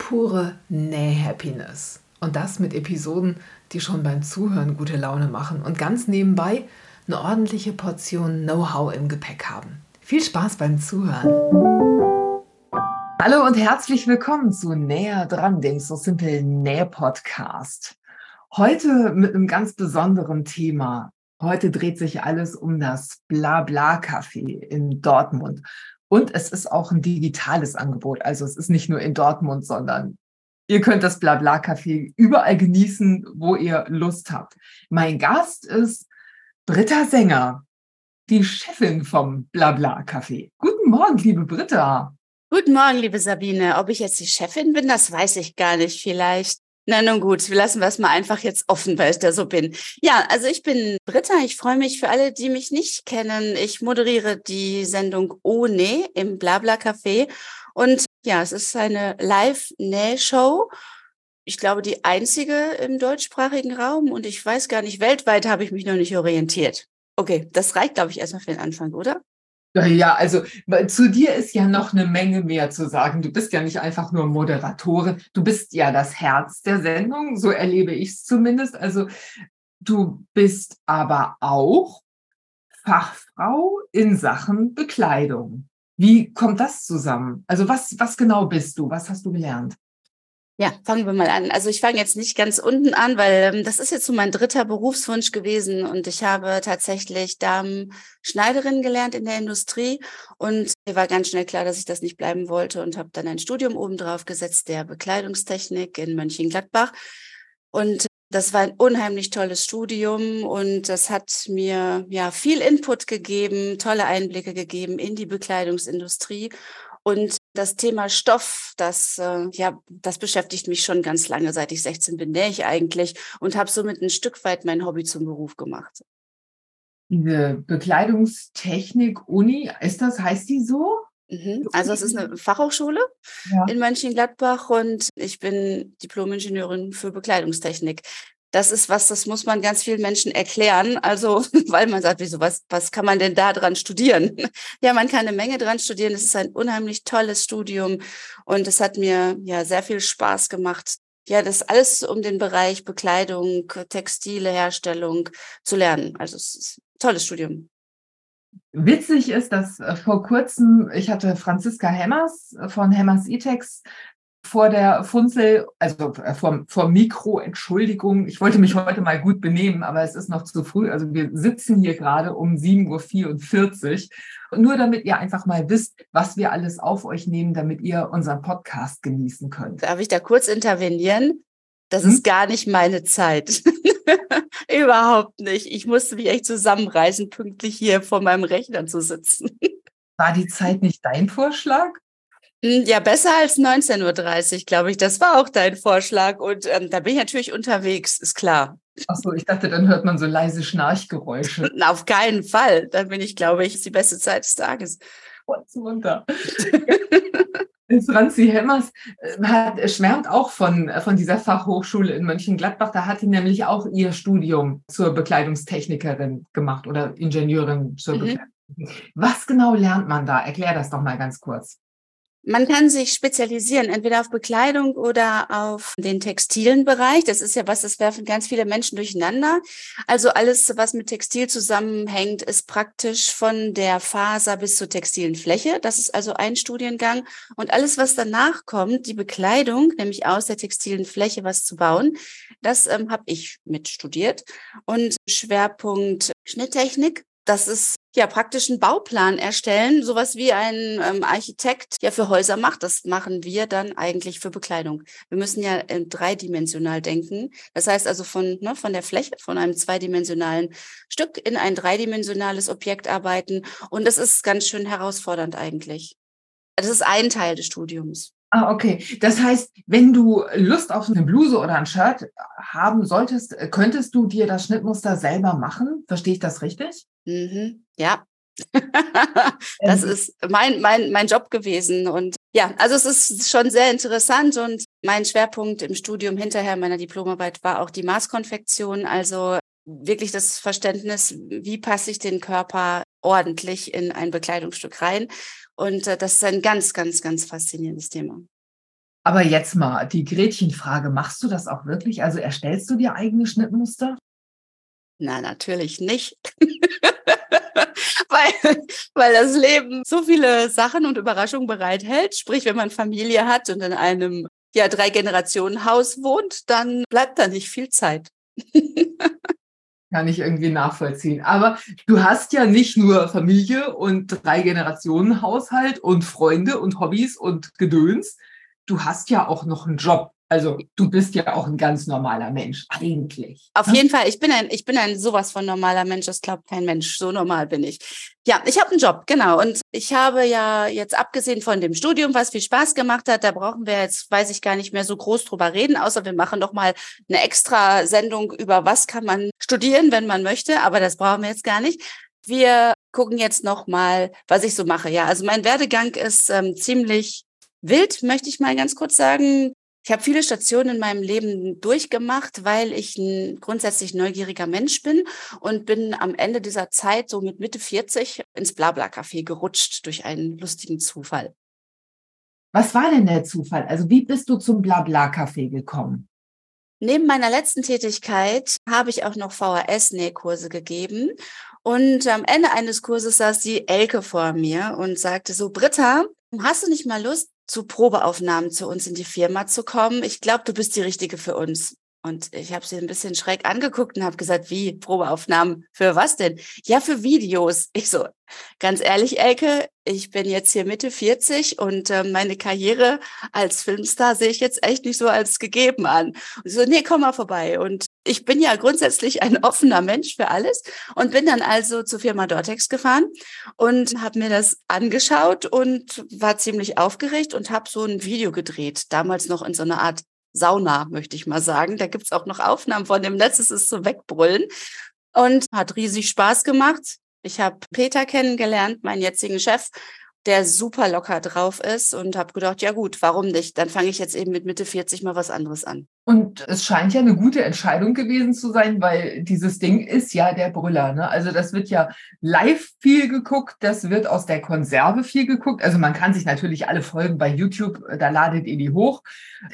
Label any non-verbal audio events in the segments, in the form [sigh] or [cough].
pure Näh-Happiness. Und das mit Episoden, die schon beim Zuhören gute Laune machen und ganz nebenbei eine ordentliche Portion Know-how im Gepäck haben. Viel Spaß beim Zuhören. Hallo und herzlich willkommen zu Näher dran, dem So Simple Näh Podcast. Heute mit einem ganz besonderen Thema. Heute dreht sich alles um das Blabla-Café in Dortmund. Und es ist auch ein digitales Angebot. Also es ist nicht nur in Dortmund, sondern ihr könnt das Blabla-Café überall genießen, wo ihr Lust habt. Mein Gast ist Britta Sänger, die Chefin vom Blabla-Café. Guten Morgen, liebe Britta. Guten Morgen, liebe Sabine. Ob ich jetzt die Chefin bin, das weiß ich gar nicht. Vielleicht na nun gut, wir lassen wir mal einfach jetzt offen, weil ich da so bin. Ja, also ich bin Britta. Ich freue mich für alle, die mich nicht kennen. Ich moderiere die Sendung Ohne im Blabla Café. Und ja, es ist eine Live-Näh-Show. Ich glaube, die einzige im deutschsprachigen Raum. Und ich weiß gar nicht, weltweit habe ich mich noch nicht orientiert. Okay, das reicht, glaube ich, erstmal für den Anfang, oder? Ja, also zu dir ist ja noch eine Menge mehr zu sagen. Du bist ja nicht einfach nur Moderatorin, du bist ja das Herz der Sendung, so erlebe ich es zumindest. Also du bist aber auch Fachfrau in Sachen Bekleidung. Wie kommt das zusammen? Also was, was genau bist du? Was hast du gelernt? Ja, fangen wir mal an. Also ich fange jetzt nicht ganz unten an, weil ähm, das ist jetzt so mein dritter Berufswunsch gewesen und ich habe tatsächlich Schneiderin gelernt in der Industrie und mir war ganz schnell klar, dass ich das nicht bleiben wollte und habe dann ein Studium obendrauf gesetzt der Bekleidungstechnik in Mönchengladbach und das war ein unheimlich tolles Studium und das hat mir ja viel Input gegeben, tolle Einblicke gegeben in die Bekleidungsindustrie und das Thema Stoff, das, äh, ja, das beschäftigt mich schon ganz lange, seit ich 16 bin, nähe ich eigentlich und habe somit ein Stück weit mein Hobby zum Beruf gemacht. Diese Bekleidungstechnik-Uni, ist das, heißt die so? Mhm. Also es ist eine Fachhochschule ja. in Mönchengladbach und ich bin Diplom-Ingenieurin für Bekleidungstechnik das ist was, das muss man ganz vielen Menschen erklären. Also, [laughs] weil man sagt, wieso, was, was kann man denn da dran studieren? [laughs] Ja, man kann eine Menge dran studieren. Es ist ein unheimlich tolles Studium und es hat mir ja sehr viel Spaß gemacht. Ja, das alles um den Bereich Bekleidung, Textile, Herstellung zu lernen. Also, es ist ein tolles Studium. Witzig ist, dass äh, vor kurzem, ich hatte Franziska Hemmers von Hemmers E-Tex vor der Funzel, also äh, vor, vor Mikro, Entschuldigung, ich wollte mich heute mal gut benehmen, aber es ist noch zu früh. Also wir sitzen hier gerade um 7.44 Uhr. Und nur damit ihr einfach mal wisst, was wir alles auf euch nehmen, damit ihr unseren Podcast genießen könnt. Darf ich da kurz intervenieren? Das hm? ist gar nicht meine Zeit. [laughs] Überhaupt nicht. Ich musste mich echt zusammenreißen, pünktlich hier vor meinem Rechner zu sitzen. War die Zeit nicht dein Vorschlag? Hm, ja, besser als 19.30 Uhr, glaube ich. Das war auch dein Vorschlag. Und ähm, da bin ich natürlich unterwegs, ist klar. Ach so, ich dachte, dann hört man so leise Schnarchgeräusche. Na, [laughs] auf keinen Fall. Dann bin ich, glaube ich, die beste Zeit des Tages. What's munter. Franzi [laughs] Hemmers äh, hat, schwärmt auch von, von dieser Fachhochschule in Mönchengladbach. Da hat sie nämlich auch ihr Studium zur Bekleidungstechnikerin gemacht oder Ingenieurin zur mhm. Bekleidung. Was genau lernt man da? Erklär das doch mal ganz kurz. Man kann sich spezialisieren, entweder auf Bekleidung oder auf den textilen Bereich. Das ist ja was, das werfen ganz viele Menschen durcheinander. Also alles, was mit Textil zusammenhängt, ist praktisch von der Faser bis zur textilen Fläche. Das ist also ein Studiengang. Und alles, was danach kommt, die Bekleidung, nämlich aus der textilen Fläche was zu bauen, das ähm, habe ich mit studiert. Und Schwerpunkt Schnitttechnik das ist ja praktisch einen Bauplan erstellen, sowas wie ein ähm, Architekt ja für Häuser macht. Das machen wir dann eigentlich für Bekleidung. Wir müssen ja äh, dreidimensional denken. Das heißt also von, ne, von der Fläche, von einem zweidimensionalen Stück in ein dreidimensionales Objekt arbeiten. Und das ist ganz schön herausfordernd eigentlich. Das ist ein Teil des Studiums. Ah, okay. Das heißt, wenn du Lust auf eine Bluse oder ein Shirt haben solltest, könntest du dir das Schnittmuster selber machen? Verstehe ich das richtig? Mhm. Ja. [laughs] das ähm. ist mein, mein, mein Job gewesen. Und ja, also es ist schon sehr interessant und mein Schwerpunkt im Studium hinterher meiner Diplomarbeit war auch die Maßkonfektion. Also wirklich das Verständnis, wie passe ich den Körper ordentlich in ein Bekleidungsstück rein. Und äh, das ist ein ganz, ganz, ganz faszinierendes Thema. Aber jetzt mal die Gretchenfrage, machst du das auch wirklich? Also erstellst du dir eigene Schnittmuster? Na, natürlich nicht. [laughs] [laughs] weil, weil das Leben so viele Sachen und Überraschungen bereithält. Sprich, wenn man Familie hat und in einem ja, drei Generationen Haus wohnt, dann bleibt da nicht viel Zeit. [laughs] Kann ich irgendwie nachvollziehen. Aber du hast ja nicht nur Familie und drei Generationen Haushalt und Freunde und Hobbys und Gedöns. Du hast ja auch noch einen Job. Also du bist ja auch ein ganz normaler Mensch, eigentlich. Auf ne? jeden Fall, ich bin ein, ich bin ein sowas von normaler Mensch, das glaubt kein Mensch. So normal bin ich. Ja, ich habe einen Job, genau. Und ich habe ja jetzt abgesehen von dem Studium, was viel Spaß gemacht hat, da brauchen wir jetzt, weiß ich gar nicht mehr so groß drüber reden, außer wir machen noch mal eine extra Sendung über was kann man studieren, wenn man möchte. Aber das brauchen wir jetzt gar nicht. Wir gucken jetzt noch mal, was ich so mache. Ja, also mein Werdegang ist ähm, ziemlich wild, möchte ich mal ganz kurz sagen. Ich habe viele Stationen in meinem Leben durchgemacht, weil ich ein grundsätzlich neugieriger Mensch bin und bin am Ende dieser Zeit, so mit Mitte 40, ins Blabla-Café gerutscht durch einen lustigen Zufall. Was war denn der Zufall? Also wie bist du zum Blabla-Café gekommen? Neben meiner letzten Tätigkeit habe ich auch noch VHS-Nähkurse gegeben. Und am Ende eines Kurses saß die Elke vor mir und sagte so, Britta, hast du nicht mal Lust, zu Probeaufnahmen zu uns in die Firma zu kommen. Ich glaube, du bist die Richtige für uns. Und ich habe sie ein bisschen schräg angeguckt und habe gesagt, wie Probeaufnahmen? Für was denn? Ja, für Videos. Ich so, ganz ehrlich, Elke, ich bin jetzt hier Mitte 40 und äh, meine Karriere als Filmstar sehe ich jetzt echt nicht so als gegeben an. Und so, nee, komm mal vorbei. Und ich bin ja grundsätzlich ein offener Mensch für alles und bin dann also zur Firma Dortex gefahren und habe mir das angeschaut und war ziemlich aufgeregt und habe so ein Video gedreht, damals noch in so einer Art Sauna, möchte ich mal sagen. Da gibt's auch noch Aufnahmen von dem Netz, es ist so wegbrüllen. Und hat riesig Spaß gemacht. Ich habe Peter kennengelernt, meinen jetzigen Chef, der super locker drauf ist und habe gedacht, ja gut, warum nicht? Dann fange ich jetzt eben mit Mitte 40 mal was anderes an. Und es scheint ja eine gute Entscheidung gewesen zu sein, weil dieses Ding ist ja der Brüller. Ne? Also das wird ja live viel geguckt, das wird aus der Konserve viel geguckt. Also man kann sich natürlich alle Folgen bei YouTube, äh, da ladet ihr die hoch.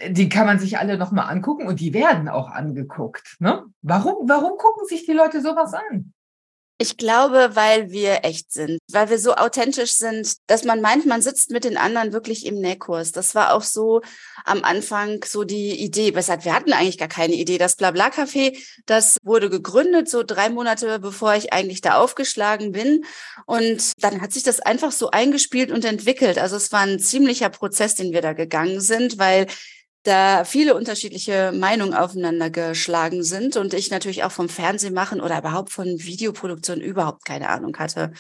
Die kann man sich alle nochmal angucken und die werden auch angeguckt. Ne? Warum, warum gucken sich die Leute sowas an? Ich glaube, weil wir echt sind, weil wir so authentisch sind, dass man meint, man sitzt mit den anderen wirklich im Nähkurs. Das war auch so am Anfang so die Idee. Weshalb wir hatten eigentlich gar keine Idee. Das Blabla-Café, das wurde gegründet, so drei Monate bevor ich eigentlich da aufgeschlagen bin. Und dann hat sich das einfach so eingespielt und entwickelt. Also es war ein ziemlicher Prozess, den wir da gegangen sind, weil da viele unterschiedliche Meinungen aufeinander geschlagen sind und ich natürlich auch vom Fernsehen machen oder überhaupt von Videoproduktion überhaupt keine Ahnung hatte.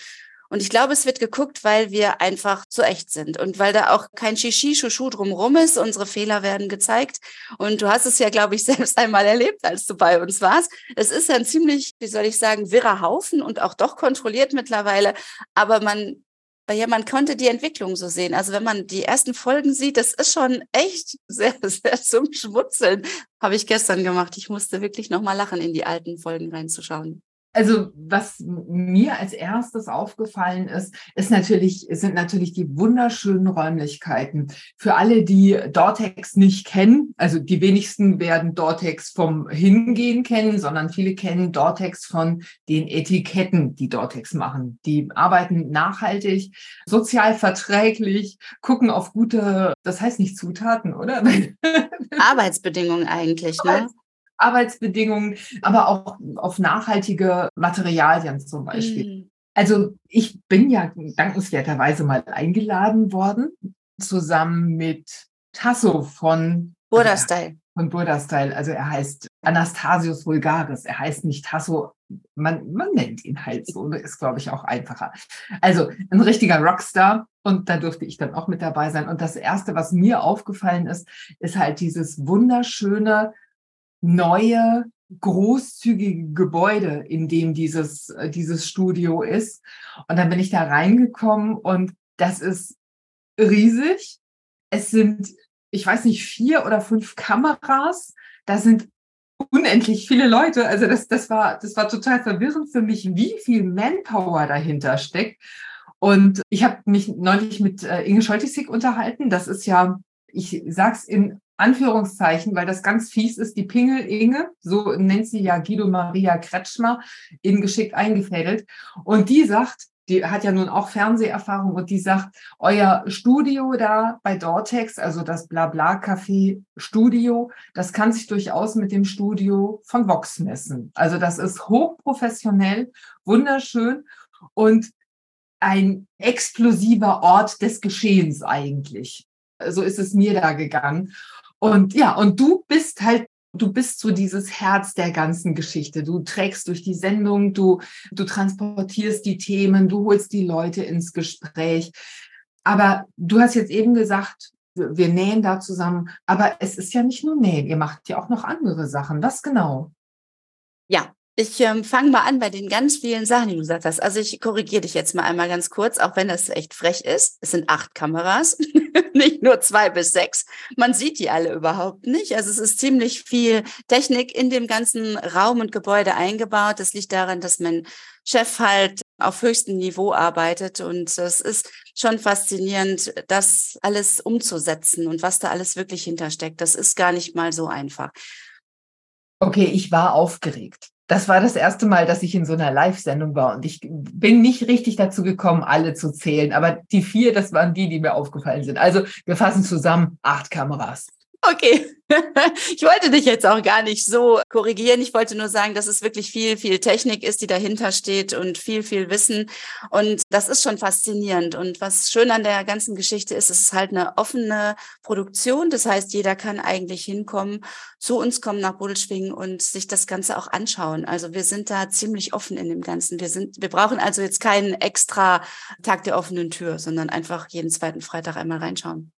Und ich glaube, es wird geguckt, weil wir einfach so echt sind und weil da auch kein Shishi-Shushu drumrum ist. Unsere Fehler werden gezeigt. Und du hast es ja, glaube ich, [laughs] selbst einmal erlebt, als du bei uns warst. Es ist ein ziemlich, wie soll ich sagen, wirrer Haufen und auch doch kontrolliert mittlerweile. Aber man weil ja, man konnte die Entwicklung so sehen. Also wenn man die ersten Folgen sieht, das ist schon echt sehr, [laughs] sehr zum Schmutzeln. Habe ich gestern gemacht. Ich musste wirklich nochmal lachen, in die alten Folgen reinzuschauen. Also was mir als erstes aufgefallen ist, ist natürlich, sind natürlich die wunderschönen Räumlichkeiten. Für alle, die Dortex nicht kennen, also die wenigsten werden Dortex vom Hingehen kennen, sondern viele kennen Dortex von den Etiketten, die Dortex machen. Die arbeiten nachhaltig, sozial verträglich, gucken auf gute, das heißt nicht Zutaten, oder? [laughs] Arbeitsbedingungen eigentlich, ne? Arbeitsbedingungen, aber auch auf nachhaltige Materialien zum Beispiel. Mhm. Also ich bin ja dankenswerterweise mal eingeladen worden, zusammen mit Tasso von Burda Style. Von Burda Style. Also er heißt Anastasius Vulgaris. Er heißt nicht Tasso, man, man nennt ihn halt so, ist, glaube ich, auch einfacher. Also ein richtiger Rockstar und da durfte ich dann auch mit dabei sein. Und das Erste, was mir aufgefallen ist, ist halt dieses wunderschöne, neue, großzügige Gebäude, in dem dieses, äh, dieses Studio ist. Und dann bin ich da reingekommen und das ist riesig. Es sind, ich weiß nicht, vier oder fünf Kameras. Da sind unendlich viele Leute. Also das, das war, das war total verwirrend für mich, wie viel Manpower dahinter steckt. Und ich habe mich neulich mit äh, Inge Scholtisig unterhalten. Das ist ja, ich sag's in Anführungszeichen, weil das ganz fies ist, die Pingel Inge, so nennt sie ja Guido Maria Kretschmer, in geschickt eingefädelt. Und die sagt, die hat ja nun auch Fernseherfahrung und die sagt, euer Studio da bei Dortex, also das Blabla-Café Studio, das kann sich durchaus mit dem Studio von Vox messen. Also das ist hochprofessionell, wunderschön und ein explosiver Ort des Geschehens eigentlich. So ist es mir da gegangen. Und ja, und du bist halt du bist so dieses Herz der ganzen Geschichte. Du trägst durch die Sendung, du, du transportierst die Themen, du holst die Leute ins Gespräch. Aber du hast jetzt eben gesagt, wir nähen da zusammen. Aber es ist ja nicht nur Nähen, ihr macht ja auch noch andere Sachen. Was genau? Ja, ich ähm, fange mal an bei den ganz vielen Sachen, die du gesagt hast. Also ich korrigiere dich jetzt mal einmal ganz kurz, auch wenn das echt frech ist. Es sind acht Kameras, [laughs] nicht nur zwei bis sechs. Man sieht die alle überhaupt nicht. Also es ist ziemlich viel Technik in dem ganzen Raum und Gebäude eingebaut. Das liegt daran, dass mein Chef halt auf höchstem Niveau arbeitet und es ist schon faszinierend, das alles umzusetzen und was da alles wirklich hintersteckt. Das ist gar nicht mal so einfach. Okay, ich war aufgeregt das war das erste Mal, dass ich in so einer Live-Sendung war und ich bin nicht richtig dazu gekommen, alle zu zählen. Aber die vier, das waren die, die mir aufgefallen sind. Also wir fassen zusammen acht Kameras. Okay. [laughs] Ich wollte dich jetzt auch gar nicht so korrigieren. Ich wollte nur sagen, dass es wirklich viel, viel Technik ist, die dahinter steht und viel, viel Wissen. Und das ist schon faszinierend. Und was schön an der ganzen Geschichte ist, es ist halt eine offene Produktion. Das heißt, jeder kann eigentlich hinkommen, zu uns kommen nach Budelschwingen und sich das Ganze auch anschauen. Also wir sind da ziemlich offen in dem Ganzen. Wir sind, wir brauchen also jetzt keinen extra Tag der offenen Tür, sondern einfach jeden zweiten Freitag einmal reinschauen.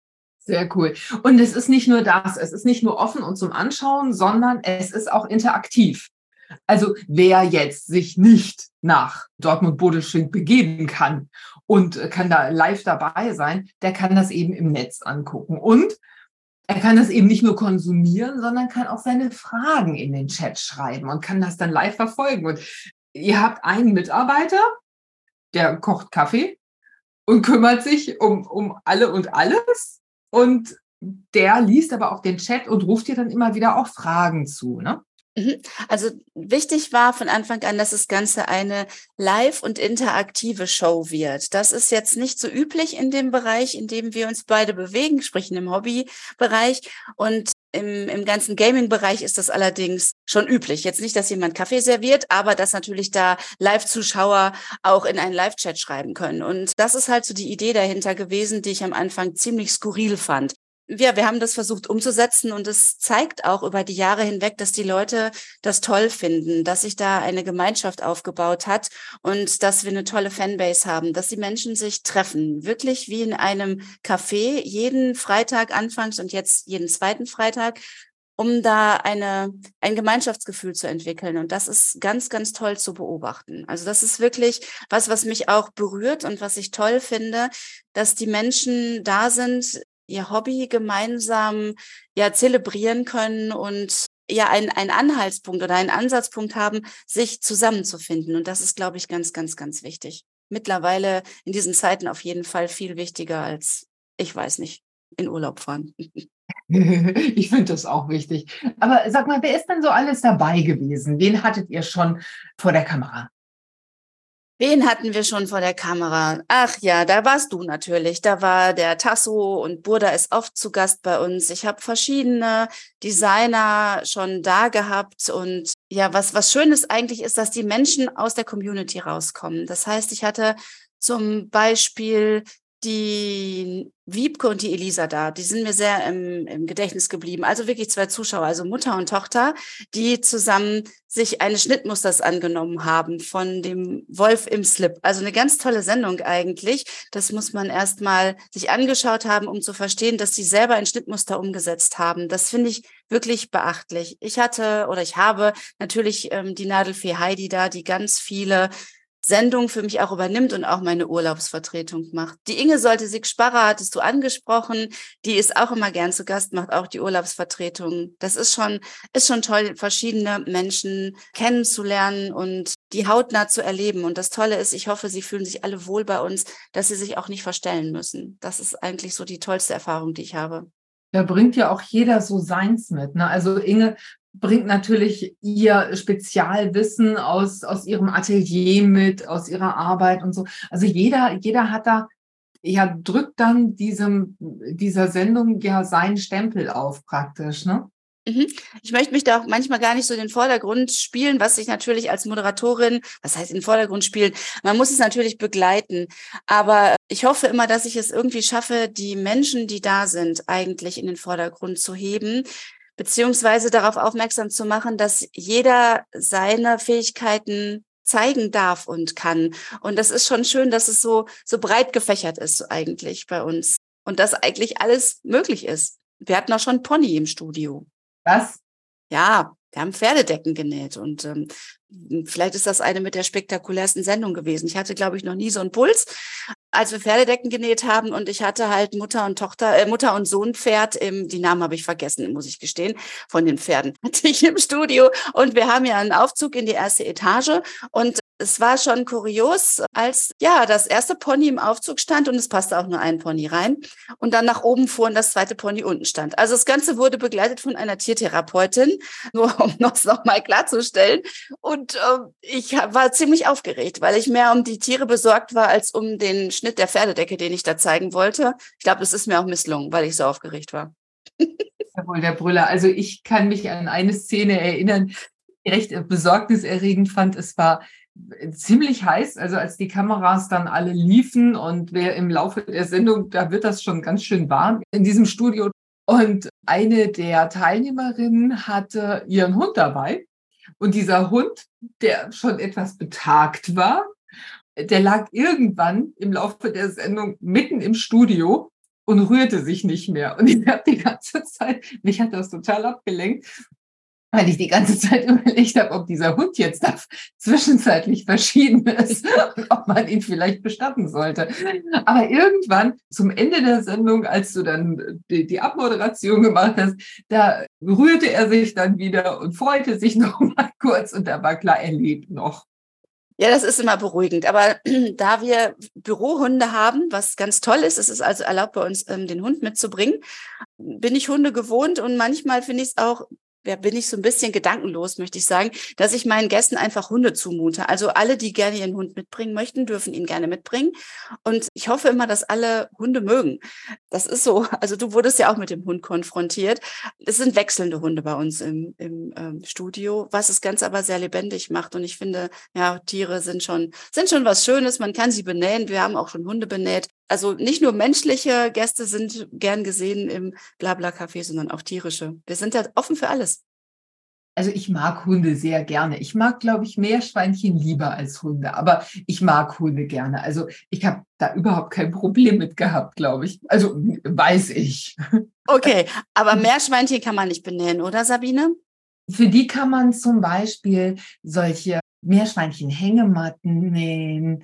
Sehr cool. Und es ist nicht nur das, es ist nicht nur offen und zum Anschauen, sondern es ist auch interaktiv. Also wer jetzt sich nicht nach Dortmund-Bodelschwing begeben kann und kann da live dabei sein, der kann das eben im Netz angucken. Und er kann das eben nicht nur konsumieren, sondern kann auch seine Fragen in den Chat schreiben und kann das dann live verfolgen. Und ihr habt einen Mitarbeiter, der kocht Kaffee und kümmert sich um, um alle und alles. Und der liest aber auch den Chat und ruft dir dann immer wieder auch Fragen zu, ne? Mhm. Also wichtig war von Anfang an, dass das Ganze eine live und interaktive Show wird. Das ist jetzt nicht so üblich in dem Bereich, in dem wir uns beide bewegen, sprich dem Hobbybereich. Und im, im ganzen Gaming-Bereich ist das allerdings schon üblich. Jetzt nicht, dass jemand Kaffee serviert, aber dass natürlich da Live-Zuschauer auch in einen Live-Chat schreiben können. Und das ist halt so die Idee dahinter gewesen, die ich am Anfang ziemlich skurril fand ja, wir haben das versucht umzusetzen und es zeigt auch über die Jahre hinweg, dass die Leute das toll finden, dass sich da eine Gemeinschaft aufgebaut hat und dass wir eine tolle Fanbase haben, dass die Menschen sich treffen, wirklich wie in einem Café, jeden Freitag anfangs und jetzt jeden zweiten Freitag, um da eine, ein Gemeinschaftsgefühl zu entwickeln. Und das ist ganz, ganz toll zu beobachten. Also das ist wirklich was, was mich auch berührt und was ich toll finde, dass die Menschen da sind, ihr Hobby gemeinsam ja zelebrieren können und ja einen, einen Anhaltspunkt oder einen Ansatzpunkt haben, sich zusammenzufinden. Und das ist, glaube ich, ganz, ganz, ganz wichtig. Mittlerweile in diesen Zeiten auf jeden Fall viel wichtiger als, ich weiß nicht, in Urlaub fahren. [laughs] [laughs] Ich finde das auch wichtig. Aber sag mal, wer ist denn so alles dabei gewesen? Wen hattet ihr schon vor der Kamera? Wen hatten wir schon vor der Kamera? Ach ja, da warst du natürlich. Da war der Tasso und Burda ist oft zu Gast bei uns. Ich habe verschiedene Designer schon da gehabt und ja, was was schön ist eigentlich ist, dass die Menschen aus der Community rauskommen. Das heißt, ich hatte zum Beispiel die Wiebke und die Elisa da, die sind mir sehr im, im, Gedächtnis geblieben. Also wirklich zwei Zuschauer, also Mutter und Tochter, die zusammen sich eines Schnittmusters angenommen haben von dem Wolf im Slip. Also eine ganz tolle Sendung eigentlich. Das muss man erst mal sich angeschaut haben, um zu verstehen, dass sie selber ein Schnittmuster umgesetzt haben. Das finde ich wirklich beachtlich. Ich hatte oder ich habe natürlich ähm, die Nadelfee Heidi da, die ganz viele Sendung für mich auch übernimmt und auch meine Urlaubsvertretung macht. Die Inge sollte sich Sparrer hattest du angesprochen. Die ist auch immer gern zu Gast, macht auch die Urlaubsvertretung. Das ist schon, ist schon toll, verschiedene Menschen kennenzulernen und die hautnah zu erleben. Und das Tolle ist, ich hoffe, sie fühlen sich alle wohl bei uns, dass sie sich auch nicht verstellen müssen. Das ist eigentlich so die tollste Erfahrung, die ich habe. Da bringt ja auch jeder so seins mit. Ne? Also Inge bringt natürlich ihr Spezialwissen aus, aus ihrem Atelier mit, aus ihrer Arbeit und so. Also jeder, jeder hat da, ja, drückt dann diesem, dieser Sendung ja seinen Stempel auf praktisch, ne? Mhm. Ich möchte mich da auch manchmal gar nicht so in den Vordergrund spielen, was ich natürlich als Moderatorin, was heißt in den Vordergrund spielen? Man muss es natürlich begleiten. Aber ich hoffe immer, dass ich es irgendwie schaffe, die Menschen, die da sind, eigentlich in den Vordergrund zu heben beziehungsweise darauf aufmerksam zu machen, dass jeder seine Fähigkeiten zeigen darf und kann. Und das ist schon schön, dass es so, so breit gefächert ist eigentlich bei uns und dass eigentlich alles möglich ist. Wir hatten auch schon Pony im Studio. Was? Ja, wir haben Pferdedecken genäht und ähm, vielleicht ist das eine mit der spektakulärsten Sendung gewesen. Ich hatte, glaube ich, noch nie so einen Puls als wir Pferdedecken genäht haben und ich hatte halt Mutter und Tochter, äh, Mutter und Sohnpferd, im, die Namen habe ich vergessen, muss ich gestehen, von den Pferden [laughs] hatte ich im Studio und wir haben ja einen Aufzug in die erste Etage und es war schon kurios, als ja das erste Pony im Aufzug stand und es passte auch nur ein Pony rein und dann nach oben fuhr und das zweite Pony unten stand. Also das Ganze wurde begleitet von einer Tiertherapeutin, [laughs] nur um das nochmal klarzustellen. Und äh, ich war ziemlich aufgeregt, weil ich mehr um die Tiere besorgt war als um den Schnitt der Pferdedecke, den ich da zeigen wollte. Ich glaube, das ist mir auch misslungen, weil ich so aufgeregt war. [laughs] Jawohl, der Brüller. Also ich kann mich an eine Szene erinnern, die recht besorgniserregend fand. Es war ziemlich heiß, also als die Kameras dann alle liefen und wer im Laufe der Sendung, da wird das schon ganz schön warm in diesem Studio. Und eine der Teilnehmerinnen hatte ihren Hund dabei. Und dieser Hund, der schon etwas betagt war, der lag irgendwann im Laufe der Sendung mitten im Studio und rührte sich nicht mehr. Und ich habe die ganze Zeit, mich hat das total abgelenkt, weil ich die ganze Zeit [laughs] überlegt habe, ob dieser Hund jetzt da zwischenzeitlich verschieden ist [laughs] und ob man ihn vielleicht bestatten sollte. Aber irgendwann zum Ende der Sendung, als du dann die, die Abmoderation gemacht hast, da rührte er sich dann wieder und freute sich [laughs] noch mal kurz und da war klar, er lebt noch. Ja, das ist immer beruhigend. Aber [clears throat] da wir Bürohunde haben, was ganz toll ist, es ist also erlaubt bei uns, ähm, den Hund mitzubringen, bin ich Hunde gewohnt und manchmal finde ich es auch ja, bin ich so ein bisschen gedankenlos, möchte ich sagen, dass ich meinen Gästen einfach Hunde zumute. Also alle, die gerne ihren Hund mitbringen möchten, dürfen ihn gerne mitbringen. Und ich hoffe immer, dass alle Hunde mögen. Das ist so. [laughs] Also du wurdest ja auch mit dem Hund konfrontiert. Es sind wechselnde Hunde bei uns im, im ähm, Studio, was das Ganze aber sehr lebendig macht. Und ich finde, ja, Tiere sind schon, sind schon was Schönes. Man kann sie benähen. Wir haben auch schon Hunde benäht also nicht nur menschliche Gäste sind gern gesehen im Blabla-Café, sondern auch tierische. Wir sind da offen für alles. Also ich mag Hunde sehr gerne. Ich mag, glaube ich, Meerschweinchen lieber als Hunde, aber ich mag Hunde gerne. Also ich habe da überhaupt kein Problem mit gehabt, glaube ich. Also weiß ich. Okay, [laughs] aber Meerschweinchen kann man nicht benennen, oder Sabine? Für die kann man zum Beispiel solche Meerschweinchen-Hängematten nähen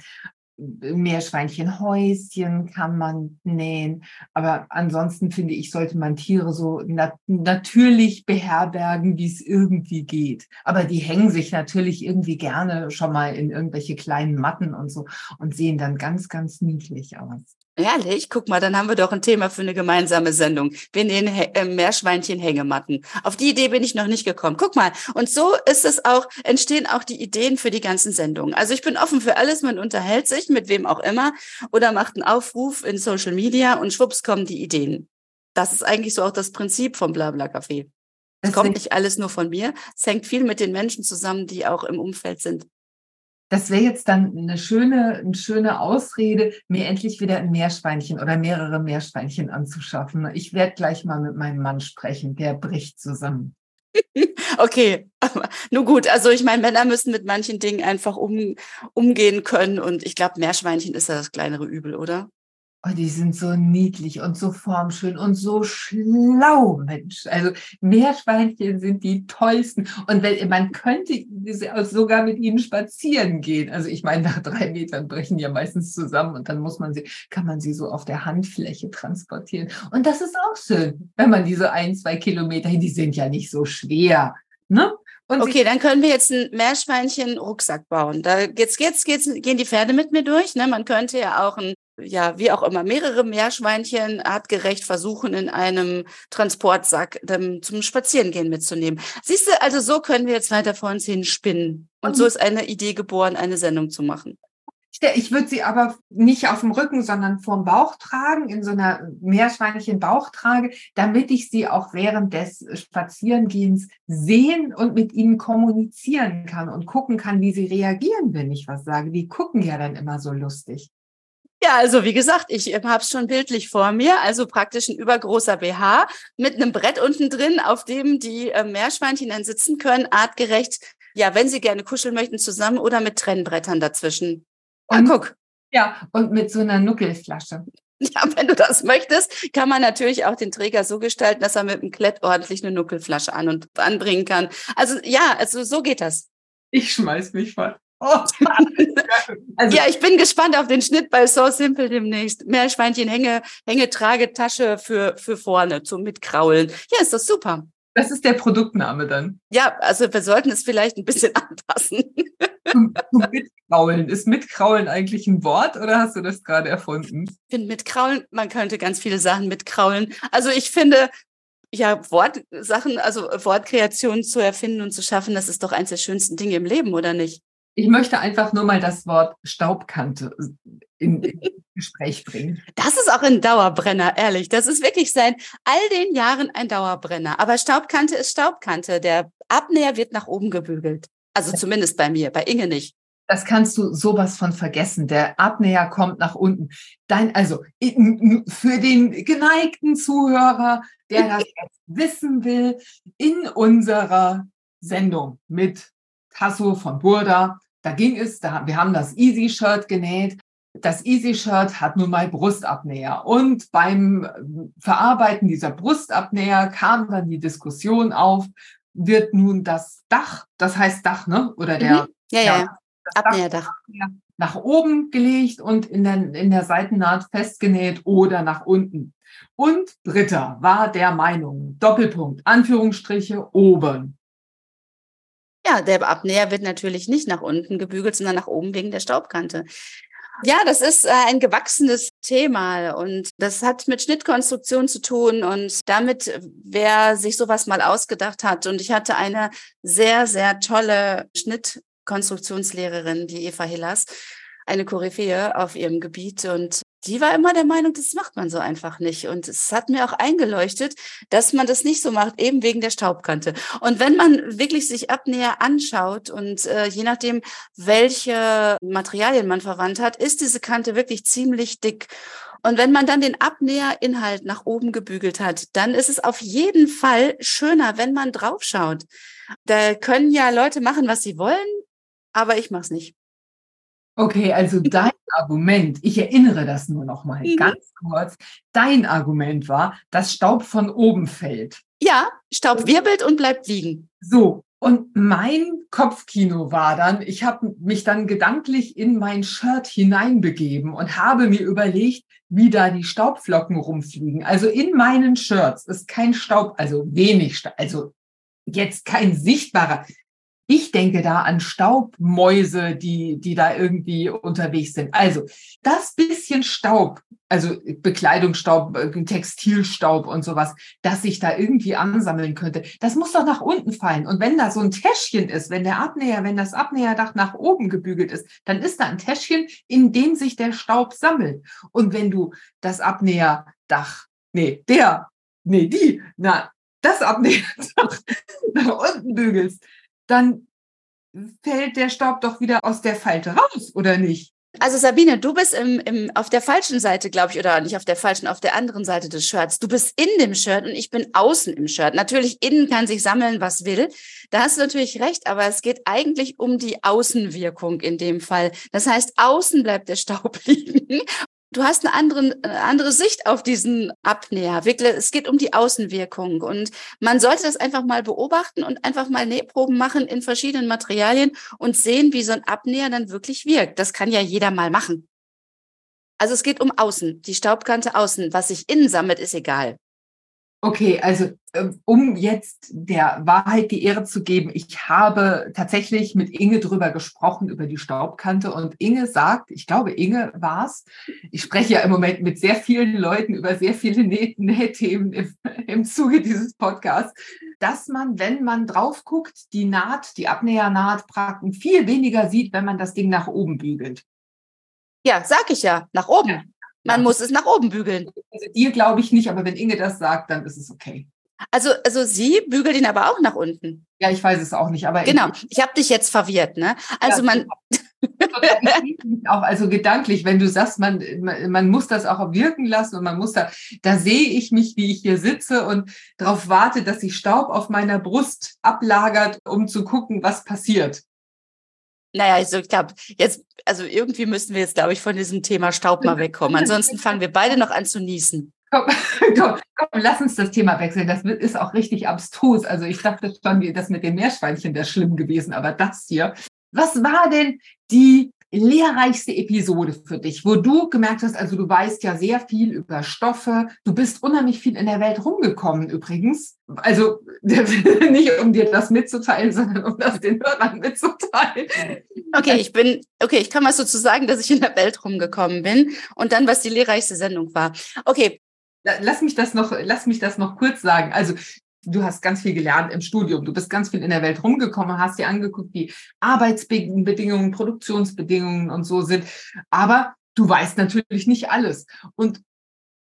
Meerschweinchenhäuschen kann man nähen. Aber ansonsten finde ich, sollte man Tiere so nat natürlich beherbergen, wie es irgendwie geht. Aber die hängen sich natürlich irgendwie gerne schon mal in irgendwelche kleinen Matten und so und sehen dann ganz, ganz niedlich aus. Ehrlich? Guck mal, dann haben wir doch ein Thema für eine gemeinsame Sendung. Wir nähen äh, Meerschweinchen-Hängematten. Auf die Idee bin ich noch nicht gekommen. Guck mal. Und so ist es auch, entstehen auch die Ideen für die ganzen Sendungen. Also ich bin offen für alles. Man unterhält sich mit wem auch immer oder macht einen Aufruf in Social Media und schwupps kommen die Ideen. Das ist eigentlich so auch das Prinzip vom Blabla Café. Es kommt nicht alles nur von mir. Es hängt viel mit den Menschen zusammen, die auch im Umfeld sind. Das wäre jetzt dann eine schöne, eine schöne Ausrede, mir endlich wieder ein Meerschweinchen oder mehrere Meerschweinchen anzuschaffen. Ich werde gleich mal mit meinem Mann sprechen, der bricht zusammen. [laughs] Okay, aber nur gut. Also ich meine, Männer müssen mit manchen Dingen einfach um, umgehen können und ich glaube, Meerschweinchen ist ja das kleinere Übel, oder? Oh, die sind so niedlich und so formschön und so schlau, Mensch. Also Meerschweinchen sind die tollsten. Und wenn, man könnte sogar mit ihnen spazieren gehen. Also ich meine, nach drei Metern brechen die ja meistens zusammen und dann muss man sie, kann man sie so auf der Handfläche transportieren. Und das ist auch schön, wenn man diese ein, zwei Kilometer hin, die sind ja nicht so schwer. Ne? Und okay, dann können wir jetzt einen Meerschweinchen-Rucksack bauen. Da jetzt, jetzt, jetzt gehen die Pferde mit mir durch. Ne? Man könnte ja auch ein ja, wie auch immer, mehrere Meerschweinchen artgerecht versuchen, in einem Transportsack ähm, zum Spazierengehen mitzunehmen. Siehst du, also so können wir jetzt weiter vor uns hin spinnen. Und so ist eine Idee geboren, eine Sendung zu machen. Ich würde sie aber nicht auf dem Rücken, sondern vorm Bauch tragen, in so einer Meerschweinchen-Bauchtrage, damit ich sie auch während des Spazierengehens sehen und mit ihnen kommunizieren kann und gucken kann, wie sie reagieren, wenn ich was sage. Die gucken ja dann immer so lustig. Ja, also wie gesagt, ich habe es schon bildlich vor mir. Also praktisch ein übergroßer BH mit einem Brett unten drin, auf dem die äh, Meerschweinchen dann sitzen können, artgerecht. Ja, wenn sie gerne kuscheln möchten, zusammen oder mit Trennbrettern dazwischen. Ja, und, guck. Ja, und mit so einer Nuckelflasche. [laughs] Ja, wenn du das möchtest, kann man natürlich auch den Träger so gestalten, dass er mit dem Klett ordentlich eine Nuckelflasche an und anbringen kann. Also ja, also so geht das. Ich schmeiß mich voll. [laughs] also, ja, ich bin gespannt auf den Schnitt bei So Simple demnächst. Meerschweinchen Hänge, Hängetragetasche für, für vorne zum Mitkraulen. Ja, ist das super. Das ist der Produktname dann. Ja, also wir sollten es vielleicht ein bisschen [laughs] anpassen. mitkraulen. Ist mitkraulen eigentlich ein Wort oder hast du das gerade erfunden? Ich finde mitkraulen, man könnte ganz viele Sachen mitkraulen. Also ich finde, ja, Wortsachen, also Wortkreationen zu erfinden und zu schaffen, das ist doch eins der schönsten Dinge im Leben, oder nicht? Ich möchte einfach nur mal das Wort Staubkante in, in [laughs] Gespräch bringen. Das ist auch ein Dauerbrenner, ehrlich. Das ist wirklich seit all den Jahren ein Dauerbrenner. Aber Staubkante ist Staubkante. Der Abnäher wird nach oben gebügelt. Also zumindest bei mir, bei Inge nicht. Das kannst du sowas von vergessen. Der Abnäher kommt nach unten. Dein, also für den geneigten Zuhörer, der das [laughs] jetzt wissen will, in unserer Sendung mit Tasso von Burda da ging es, da, wir haben das Easy-Shirt genäht. Das Easy-Shirt hat nun mal Brustabnäher. Und beim Verarbeiten dieser Brustabnäher kam dann die Diskussion auf, wird nun das Dach, das heißt Dach, ne? Oder der, mhm. ja, ja, ja. Abnäherdach. Nach oben gelegt und in der, in der Seitennaht festgenäht oder nach unten. Und Dritter war der Meinung, Doppelpunkt, Anführungsstriche, oben. Ja, der Abnäher wird natürlich nicht nach unten gebügelt, sondern nach oben wegen der Staubkante. Ja, das ist äh, ein gewachsenes Thema und das hat mit Schnittkonstruktion zu tun und damit, wer sich sowas mal ausgedacht hat. Und ich hatte eine sehr, sehr tolle Schnittkonstruktionslehrerin, die Eva Hillas, eine Koryphäe auf ihrem Gebiet und die war immer der Meinung, das macht man so einfach nicht. Und es hat mir auch eingeleuchtet, dass man das nicht so macht, eben wegen der Staubkante. Und wenn man wirklich sich Abnäher anschaut und äh, je nachdem, welche Materialien man verwandt hat, ist diese Kante wirklich ziemlich dick. Und wenn man dann den Abnäherinhalt nach oben gebügelt hat, dann ist es auf jeden Fall schöner, wenn man draufschaut. Da können ja Leute machen, was sie wollen, aber ich mach's nicht. Okay, also dein Argument, ich erinnere das nur noch mal mhm. ganz kurz. Dein Argument war, dass Staub von oben fällt. Ja, Staub wirbelt und bleibt liegen. So, und mein Kopfkino war dann, ich habe mich dann gedanklich in mein Shirt hineinbegeben und habe mir überlegt, wie da die Staubflocken rumfliegen. Also in meinen Shirts ist kein Staub, also wenig, Staub, also jetzt kein sichtbarer. Ich denke da an Staubmäuse, die, die da irgendwie unterwegs sind. Also das bisschen Staub, also Bekleidungsstaub, äh, Textilstaub und sowas, das sich da irgendwie ansammeln könnte, das muss doch nach unten fallen. Und wenn da so ein Täschchen ist, wenn der Abnäher, wenn das Abnäherdach nach oben gebügelt ist, dann ist da ein Täschchen, in dem sich der Staub sammelt. Und wenn du das Abnäherdach, nee, der, nee, die, na, das Abnäherdach [laughs] nach unten bügelst, dann fällt der Staub doch wieder aus der Falte raus, oder nicht? Also Sabine, du bist im, im, auf der falschen Seite, glaube ich, oder nicht auf der falschen, auf der anderen Seite des Shirts. Du bist in dem Shirt und ich bin außen im Shirt. Natürlich, innen kann sich sammeln, was will. Da hast du natürlich recht, aber es geht eigentlich um die Außenwirkung in dem Fall. Das heißt, außen bleibt der Staub [laughs] liegen du hast eine andere, eine andere Sicht auf diesen Abnäher. Wirklich, es geht um die Außenwirkung. Und man sollte das einfach mal beobachten und einfach mal Nähproben machen in verschiedenen Materialien und sehen, wie so ein Abnäher dann wirklich wirkt. Das kann ja jeder mal machen. Also es geht um außen, die Staubkante außen. Was sich innen sammelt, ist egal. Okay, also ähm, um jetzt der Wahrheit die Ehre zu geben, ich habe tatsächlich mit Inge drüber gesprochen, über die Staubkante. Und Inge sagt, ich glaube, Inge war es, ich spreche ja im Moment mit sehr vielen Leuten über sehr viele Nähthemen im, im Zuge dieses Podcasts, dass man, wenn man drauf guckt, die Naht, die Abnähernaht praktisch viel weniger sieht, wenn man das Ding nach oben bügelt. Ja, sag ich ja, nach oben. Ja. Man ja. muss es nach oben bügeln. Also dir glaube ich nicht, aber wenn Inge das sagt, dann ist es okay. Also, also sie bügelt ihn aber auch nach unten. Ja, ich weiß es auch nicht, aber genau. Ich, habe dich jetzt verwirrt, ne? Also ja, man [laughs] auch also gedanklich, wenn du sagst, man, man, man muss das auch wirken lassen und man muss da, da sehe ich mich, wie ich hier sitze und darauf warte, dass sich Staub auf meiner Brust ablagert, um zu gucken, was passiert. Naja, also ich glaube, jetzt, also irgendwie müssen wir jetzt, glaube ich, von diesem Thema Staub mal wegkommen. Ansonsten fangen wir beide noch an zu niesen. Komm, [laughs] komm, komm, lass uns das Thema wechseln. Das ist auch richtig abstrus. Also ich dachte schon, das mit dem Meerschweinchen wäre schlimm gewesen, aber das hier. Was war denn die lehrreichste Episode für dich, wo du gemerkt hast, also du weißt ja sehr viel über Stoffe, du bist unheimlich viel in der Welt rumgekommen übrigens. Also [laughs] nicht um dir das mitzuteilen, sondern um das den Hörern mitzuteilen. Okay, ich bin, okay, ich kann mal so zu sagen, dass ich in der Welt rumgekommen bin und dann, was die lehrreichste Sendung war. Okay, Lass mich das noch, lass mich das noch kurz sagen. Also du hast ganz viel gelernt im Studium, du bist ganz viel in der Welt rumgekommen, hast dir angeguckt, wie Arbeitsbedingungen, Produktionsbedingungen und so sind. Aber du weißt natürlich nicht alles. Und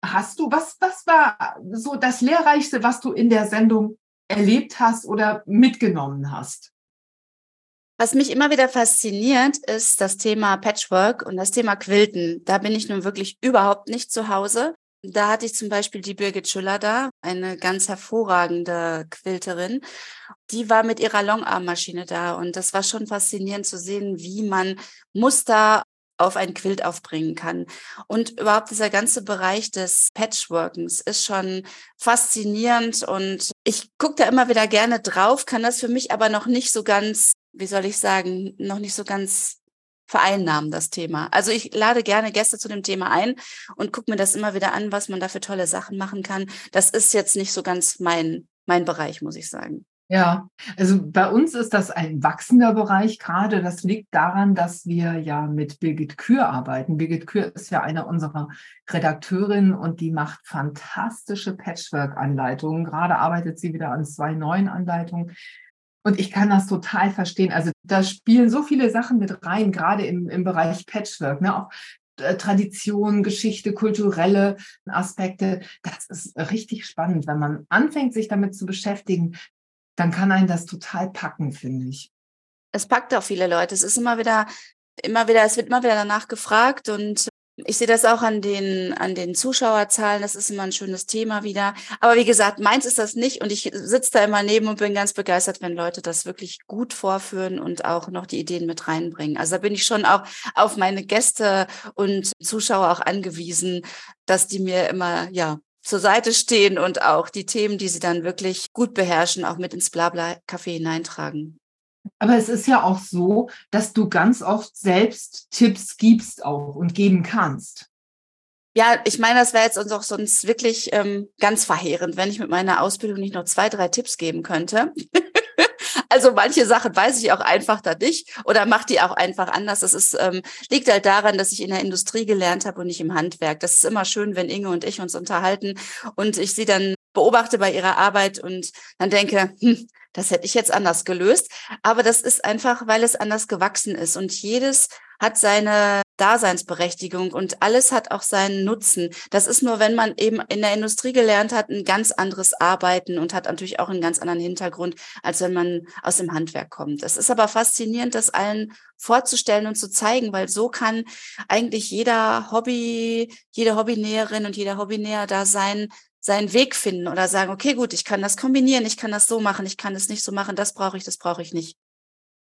hast du, was, was war so das Lehrreichste, was du in der Sendung erlebt hast oder mitgenommen hast? Was mich immer wieder fasziniert, ist das Thema Patchwork und das Thema Quilten. Da bin ich nun wirklich überhaupt nicht zu Hause. Da hatte ich zum Beispiel die Birgit Schüller da, eine ganz hervorragende Quilterin. Die war mit ihrer Longarmmaschine da und das war schon faszinierend zu sehen, wie man Muster auf ein Quilt aufbringen kann. Und überhaupt dieser ganze Bereich des Patchworkens ist schon faszinierend und ich gucke da immer wieder gerne drauf, kann das für mich aber noch nicht so ganz, wie soll ich sagen, noch nicht so ganz vereinnahmen, das Thema. Also ich lade gerne Gäste zu dem Thema ein und gucke mir das immer wieder an, was man da für tolle Sachen machen kann. Das ist jetzt nicht so ganz mein, mein Bereich, muss ich sagen. Ja, also bei uns ist das ein wachsender Bereich gerade. Das liegt daran, dass wir ja mit Birgit Kür arbeiten. Birgit Kür ist ja eine unserer Redakteurinnen und die macht fantastische Patchwork-Anleitungen. Gerade arbeitet sie wieder an zwei neuen Anleitungen. Und ich kann das total verstehen. Also da spielen so viele Sachen mit rein, gerade im, im Bereich Patchwork, ne? auch äh, Tradition, Geschichte, kulturelle Aspekte. Das ist richtig spannend. Wenn man anfängt, sich damit zu beschäftigen, dann kann einen das total packen, finde ich. Es packt auch viele Leute. Es ist immer wieder, immer wieder, es wird immer wieder danach gefragt und ich sehe das auch an den, an den Zuschauerzahlen. Das ist immer ein schönes Thema wieder. Aber wie gesagt, meins ist das nicht. Und ich sitze da immer neben und bin ganz begeistert, wenn Leute das wirklich gut vorführen und auch noch die Ideen mit reinbringen. Also da bin ich schon auch auf meine Gäste und Zuschauer auch angewiesen, dass die mir immer, ja, zur Seite stehen und auch die Themen, die sie dann wirklich gut beherrschen, auch mit ins Blabla-Café hineintragen. Aber es ist ja auch so, dass du ganz oft selbst Tipps gibst auch und geben kannst. Ja, ich meine, das wäre jetzt uns auch sonst wirklich ähm, ganz verheerend, wenn ich mit meiner Ausbildung nicht noch zwei, drei Tipps geben könnte. [laughs] also manche Sachen weiß ich auch einfach da nicht oder mache die auch einfach anders. Das ist, ähm, liegt halt daran, dass ich in der Industrie gelernt habe und nicht im Handwerk. Das ist immer schön, wenn Inge und ich uns unterhalten und ich sie dann beobachte bei ihrer Arbeit und dann denke, hm, das hätte ich jetzt anders gelöst. Aber das ist einfach, weil es anders gewachsen ist. Und jedes hat seine Daseinsberechtigung und alles hat auch seinen Nutzen. Das ist nur, wenn man eben in der Industrie gelernt hat, ein ganz anderes Arbeiten und hat natürlich auch einen ganz anderen Hintergrund, als wenn man aus dem Handwerk kommt. Es ist aber faszinierend, das allen vorzustellen und zu zeigen, weil so kann eigentlich jeder Hobby, jede Hobbynäherin und jeder Hobbynäher da sein, seinen Weg finden oder sagen, okay, gut, ich kann das kombinieren, ich kann das so machen, ich kann es nicht so machen, das brauche ich, das brauche ich nicht.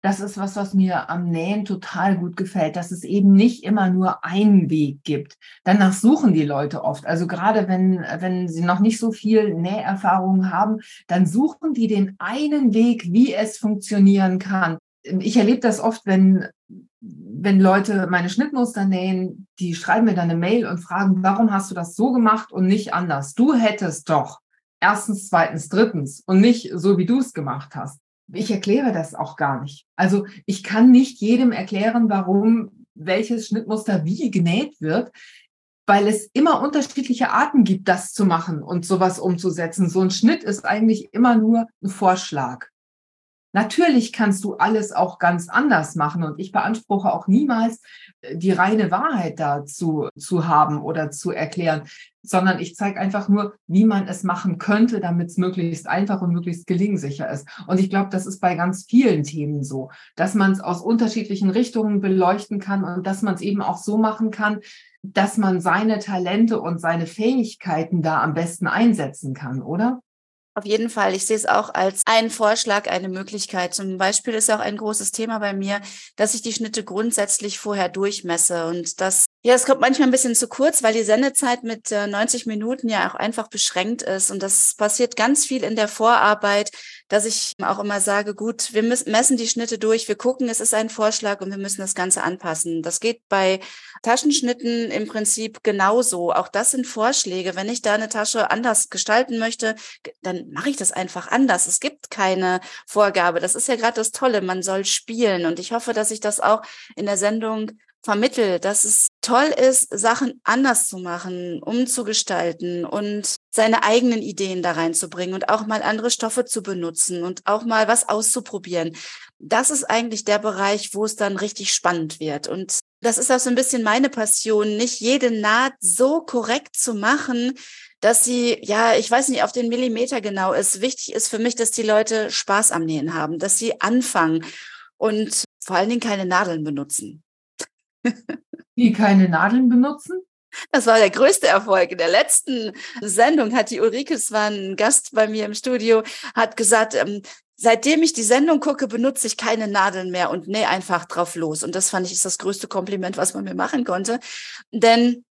Das ist was, was mir am Nähen total gut gefällt, dass es eben nicht immer nur einen Weg gibt. Danach suchen die Leute oft. Also gerade wenn, wenn sie noch nicht so viel Näherfahrung haben, dann suchen die den einen Weg, wie es funktionieren kann. Ich erlebe das oft, wenn wenn Leute meine Schnittmuster nähen, die schreiben mir dann eine Mail und fragen, warum hast du das so gemacht und nicht anders? Du hättest doch erstens, zweitens, drittens und nicht so, wie du es gemacht hast. Ich erkläre das auch gar nicht. Also ich kann nicht jedem erklären, warum welches Schnittmuster wie genäht wird, weil es immer unterschiedliche Arten gibt, das zu machen und sowas umzusetzen. So ein Schnitt ist eigentlich immer nur ein Vorschlag. Natürlich kannst du alles auch ganz anders machen und ich beanspruche auch niemals äh, die reine Wahrheit dazu zu haben oder zu erklären, sondern ich zeige einfach nur, wie man es machen könnte, damit es möglichst einfach und möglichst gelingsicher ist. Und ich glaube, das ist bei ganz vielen Themen so, dass man es aus unterschiedlichen Richtungen beleuchten kann und dass man es eben auch so machen kann, dass man seine Talente und seine Fähigkeiten da am besten einsetzen kann, oder? Auf jeden Fall. Ich sehe es auch als einen Vorschlag, eine Möglichkeit. Zum Beispiel ist auch ein großes Thema bei mir, dass ich die Schnitte grundsätzlich vorher durchmesse und das ja, es kommt manchmal ein bisschen zu kurz, weil die Sendezeit mit 90 äh, Minuten ja auch einfach beschränkt ist. Und das passiert ganz viel in der Vorarbeit, dass ich auch immer sage, gut, wir messen die Schnitte durch, wir gucken, es ist ein Vorschlag und wir müssen das Ganze anpassen. Das geht bei Taschenschnitten im Prinzip genauso. Auch das sind Vorschläge. Wenn ich da eine Tasche anders gestalten möchte, dann mache ich das einfach anders. Es gibt keine Vorgabe. Das ist ja gerade das Tolle. Man soll spielen. Und ich hoffe, dass ich das auch in der Sendung vermittle, dass es toll ist, Sachen anders zu machen, umzugestalten und seine eigenen Ideen da reinzubringen und auch mal andere Stoffe zu benutzen und auch mal was auszuprobieren. Das ist eigentlich der Bereich, wo es dann richtig spannend wird. Und das ist auch so ein bisschen meine Passion, nicht jede Naht so korrekt zu machen, dass sie, ja, ich weiß nicht, auf den Millimeter genau ist. Wichtig ist für mich, dass die Leute Spaß am Nähen haben, dass sie anfangen und vor allen Dingen keine Nadeln benutzen. Die keine Nadeln benutzen? Das war der größte Erfolg. In der letzten Sendung hat die Ulrike, es war ein Gast bei mir im Studio, hat gesagt, ähm, seitdem ich die Sendung gucke, benutze ich keine Nadeln mehr und nähe einfach drauf los. Und das fand ich ist das größte Kompliment, was man mir machen konnte. Denn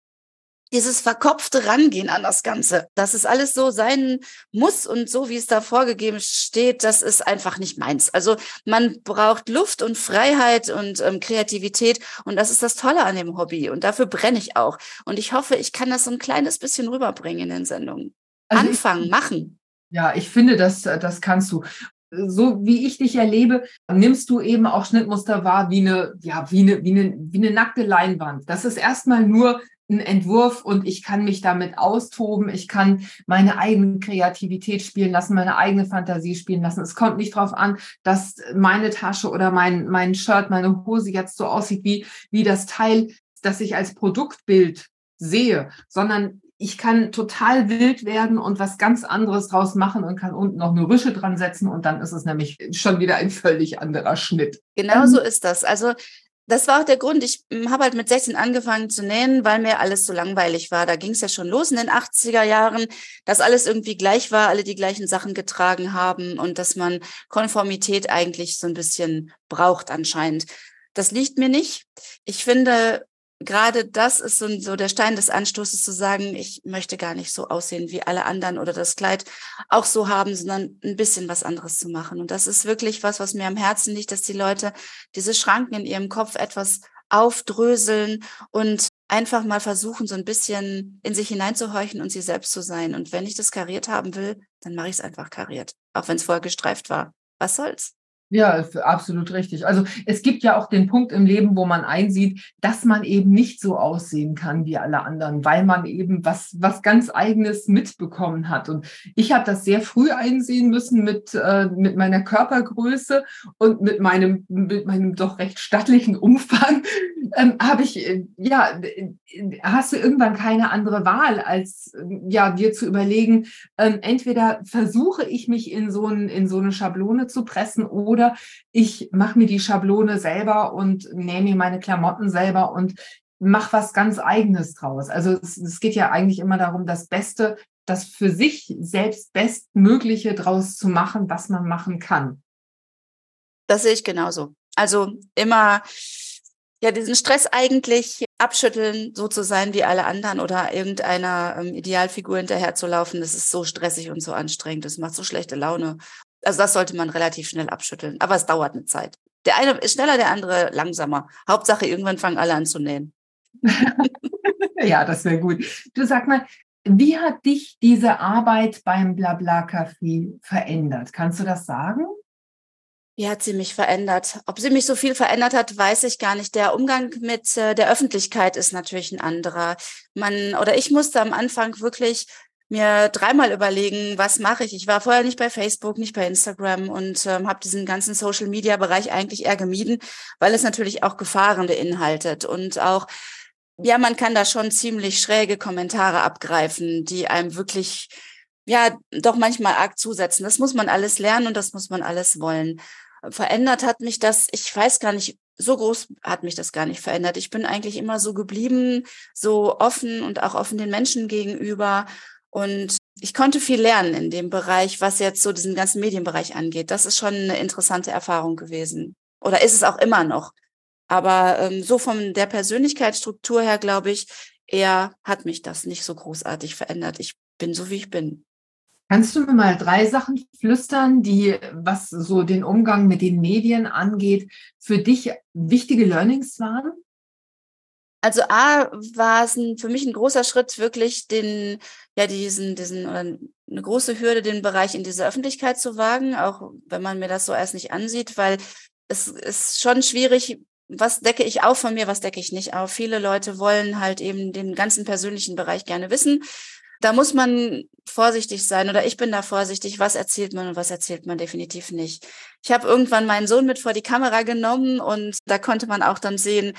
dieses verkopfte Rangehen an das Ganze, dass es alles so sein muss und so, wie es da vorgegeben steht, das ist einfach nicht meins. Also man braucht Luft und Freiheit und ähm, Kreativität und das ist das Tolle an dem Hobby und dafür brenne ich auch. Und ich hoffe, ich kann das so ein kleines bisschen rüberbringen in den Sendungen. Also Anfangen, ich, machen. Ja, ich finde, das, das kannst du so wie ich dich erlebe, nimmst du eben auch Schnittmuster wahr wie eine, ja, wie eine, wie eine, wie eine nackte Leinwand. Das ist erstmal nur ein Entwurf und ich kann mich damit austoben. Ich kann meine eigene Kreativität spielen lassen, meine eigene Fantasie spielen lassen. Es kommt nicht darauf an, dass meine Tasche oder mein, mein Shirt, meine Hose jetzt so aussieht wie, wie das Teil, das ich als Produktbild sehe, sondern ich kann total wild werden und was ganz anderes draus machen und kann unten noch eine Rüsche dran setzen und dann ist es nämlich schon wieder ein völlig anderer Schnitt. Genau so ist das. Also das war auch der Grund. Ich hm, habe halt mit 16 angefangen zu nähen, weil mir alles so langweilig war. Da ging es ja schon los in den 80er Jahren, dass alles irgendwie gleich war, alle die gleichen Sachen getragen haben und dass man Konformität eigentlich so ein bisschen braucht anscheinend. Das liegt mir nicht. Ich finde, gerade das ist so, so der Stein des Anstoßes zu sagen, ich möchte gar nicht so aussehen wie alle anderen oder das Kleid auch so haben, sondern ein bisschen was anderes zu machen. Und das ist wirklich was, was mir am Herzen liegt, dass die Leute diese Schranken in ihrem Kopf etwas aufdröseln und einfach mal versuchen, so ein bisschen in sich hineinzuhorchen und sie selbst zu sein. Und wenn ich das kariert haben will, dann mache ich es einfach kariert, auch wenn es vorher gestreift war. Was soll's? Ja, absolut richtig. Also es gibt ja auch den Punkt im Leben, wo man einsieht, dass man eben nicht so aussehen kann wie alle anderen, weil man eben was, was ganz eigenes mitbekommen hat. Und ich habe das sehr früh einsehen müssen mit, äh, mit meiner Körpergröße und mit meinem, mit meinem doch recht stattlichen Umfang. [laughs] Ähm, habe ich, äh, ja, hast du irgendwann keine andere Wahl, als ja, dir zu überlegen, ähm, entweder versuche ich mich in so, ein, in so eine Schablone zu pressen oder oder ich mache mir die Schablone selber und nehme mir meine Klamotten selber und mache was ganz eigenes draus. Also es, es geht ja eigentlich immer darum, das Beste, das für sich selbst Bestmögliche draus zu machen, was man machen kann. Das sehe ich genauso. Also immer ja diesen Stress eigentlich abschütteln, so zu sein wie alle anderen oder irgendeiner ähm, Idealfigur hinterherzulaufen, das ist so stressig und so anstrengend, das macht so schlechte Laune. Also das sollte man relativ schnell abschütteln. Aber es dauert eine Zeit. Der eine ist schneller, der andere langsamer. Hauptsache, irgendwann fangen alle an zu nähen. [laughs] ja, das wäre gut. Du sag mal, wie hat dich diese Arbeit beim Blabla-Café verändert? Kannst du das sagen? Wie hat sie mich verändert? Ob sie mich so viel verändert hat, weiß ich gar nicht. Der Umgang mit äh, der Öffentlichkeit ist natürlich ein anderer. Man oder ich musste am Anfang wirklich mir dreimal überlegen, was mache ich. Ich war vorher nicht bei Facebook, nicht bei Instagram und ähm, habe diesen ganzen Social-Media-Bereich eigentlich eher gemieden, weil es natürlich auch Gefahren beinhaltet und auch ja, man kann da schon ziemlich schräge Kommentare abgreifen, die einem wirklich ja doch manchmal arg zusetzen. Das muss man alles lernen und das muss man alles wollen. Verändert hat mich das, ich weiß gar nicht, so groß hat mich das gar nicht verändert. Ich bin eigentlich immer so geblieben, so offen und auch offen den Menschen gegenüber und ich konnte viel lernen in dem Bereich, was jetzt so diesen ganzen Medienbereich angeht. Das ist schon eine interessante Erfahrung gewesen. Oder ist es auch immer noch. Aber ähm, so von der Persönlichkeitsstruktur her, glaube ich, eher hat mich das nicht so großartig verändert. Ich bin so, wie ich bin. Kannst du mir mal drei Sachen flüstern, die, was so den Umgang mit den Medien angeht, für dich wichtige Learnings waren? Also A war es ein, für mich ein großer Schritt, wirklich den, ja, diesen, diesen, oder eine große Hürde, den Bereich in diese Öffentlichkeit zu wagen, auch wenn man mir das so erst nicht ansieht, weil es ist schon schwierig, was decke ich auf von mir, was decke ich nicht auf. Viele Leute wollen halt eben den ganzen persönlichen Bereich gerne wissen. Da muss man vorsichtig sein oder ich bin da vorsichtig, was erzählt man und was erzählt man definitiv nicht. Ich habe irgendwann meinen Sohn mit vor die Kamera genommen und da konnte man auch dann sehen,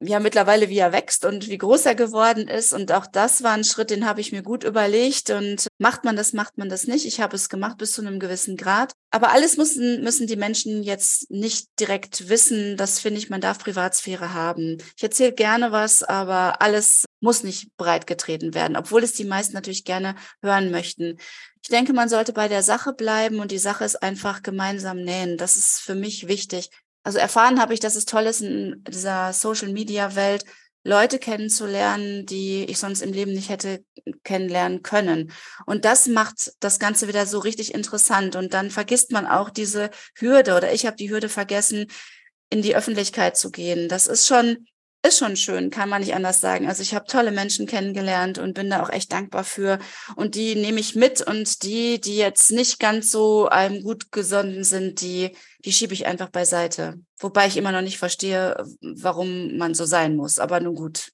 ja mittlerweile, wie er wächst und wie groß er geworden ist. Und auch das war ein Schritt, den habe ich mir gut überlegt. Und macht man das, macht man das nicht. Ich habe es gemacht bis zu einem gewissen Grad. Aber alles müssen, müssen die Menschen jetzt nicht direkt wissen. Das finde ich, man darf Privatsphäre haben. Ich erzähle gerne was, aber alles muss nicht breit getreten werden, obwohl es die meisten natürlich gerne hören möchten. Ich denke, man sollte bei der Sache bleiben und die Sache ist einfach gemeinsam nähen. Das ist für mich wichtig also erfahren habe ich, dass es toll ist, in dieser Social-Media-Welt Leute kennenzulernen, die ich sonst im Leben nicht hätte kennenlernen können. Und das macht das Ganze wieder so richtig interessant. Und dann vergisst man auch diese Hürde oder ich habe die Hürde vergessen, in die Öffentlichkeit zu gehen. Das ist schon ist schon schön, kann man nicht anders sagen. Also ich habe tolle Menschen kennengelernt und bin da auch echt dankbar für. Und die nehme ich mit und die, die jetzt nicht ganz so einem gut gesonnen sind, die, die schiebe ich einfach beiseite. Wobei ich immer noch nicht verstehe, warum man so sein muss. Aber nun gut,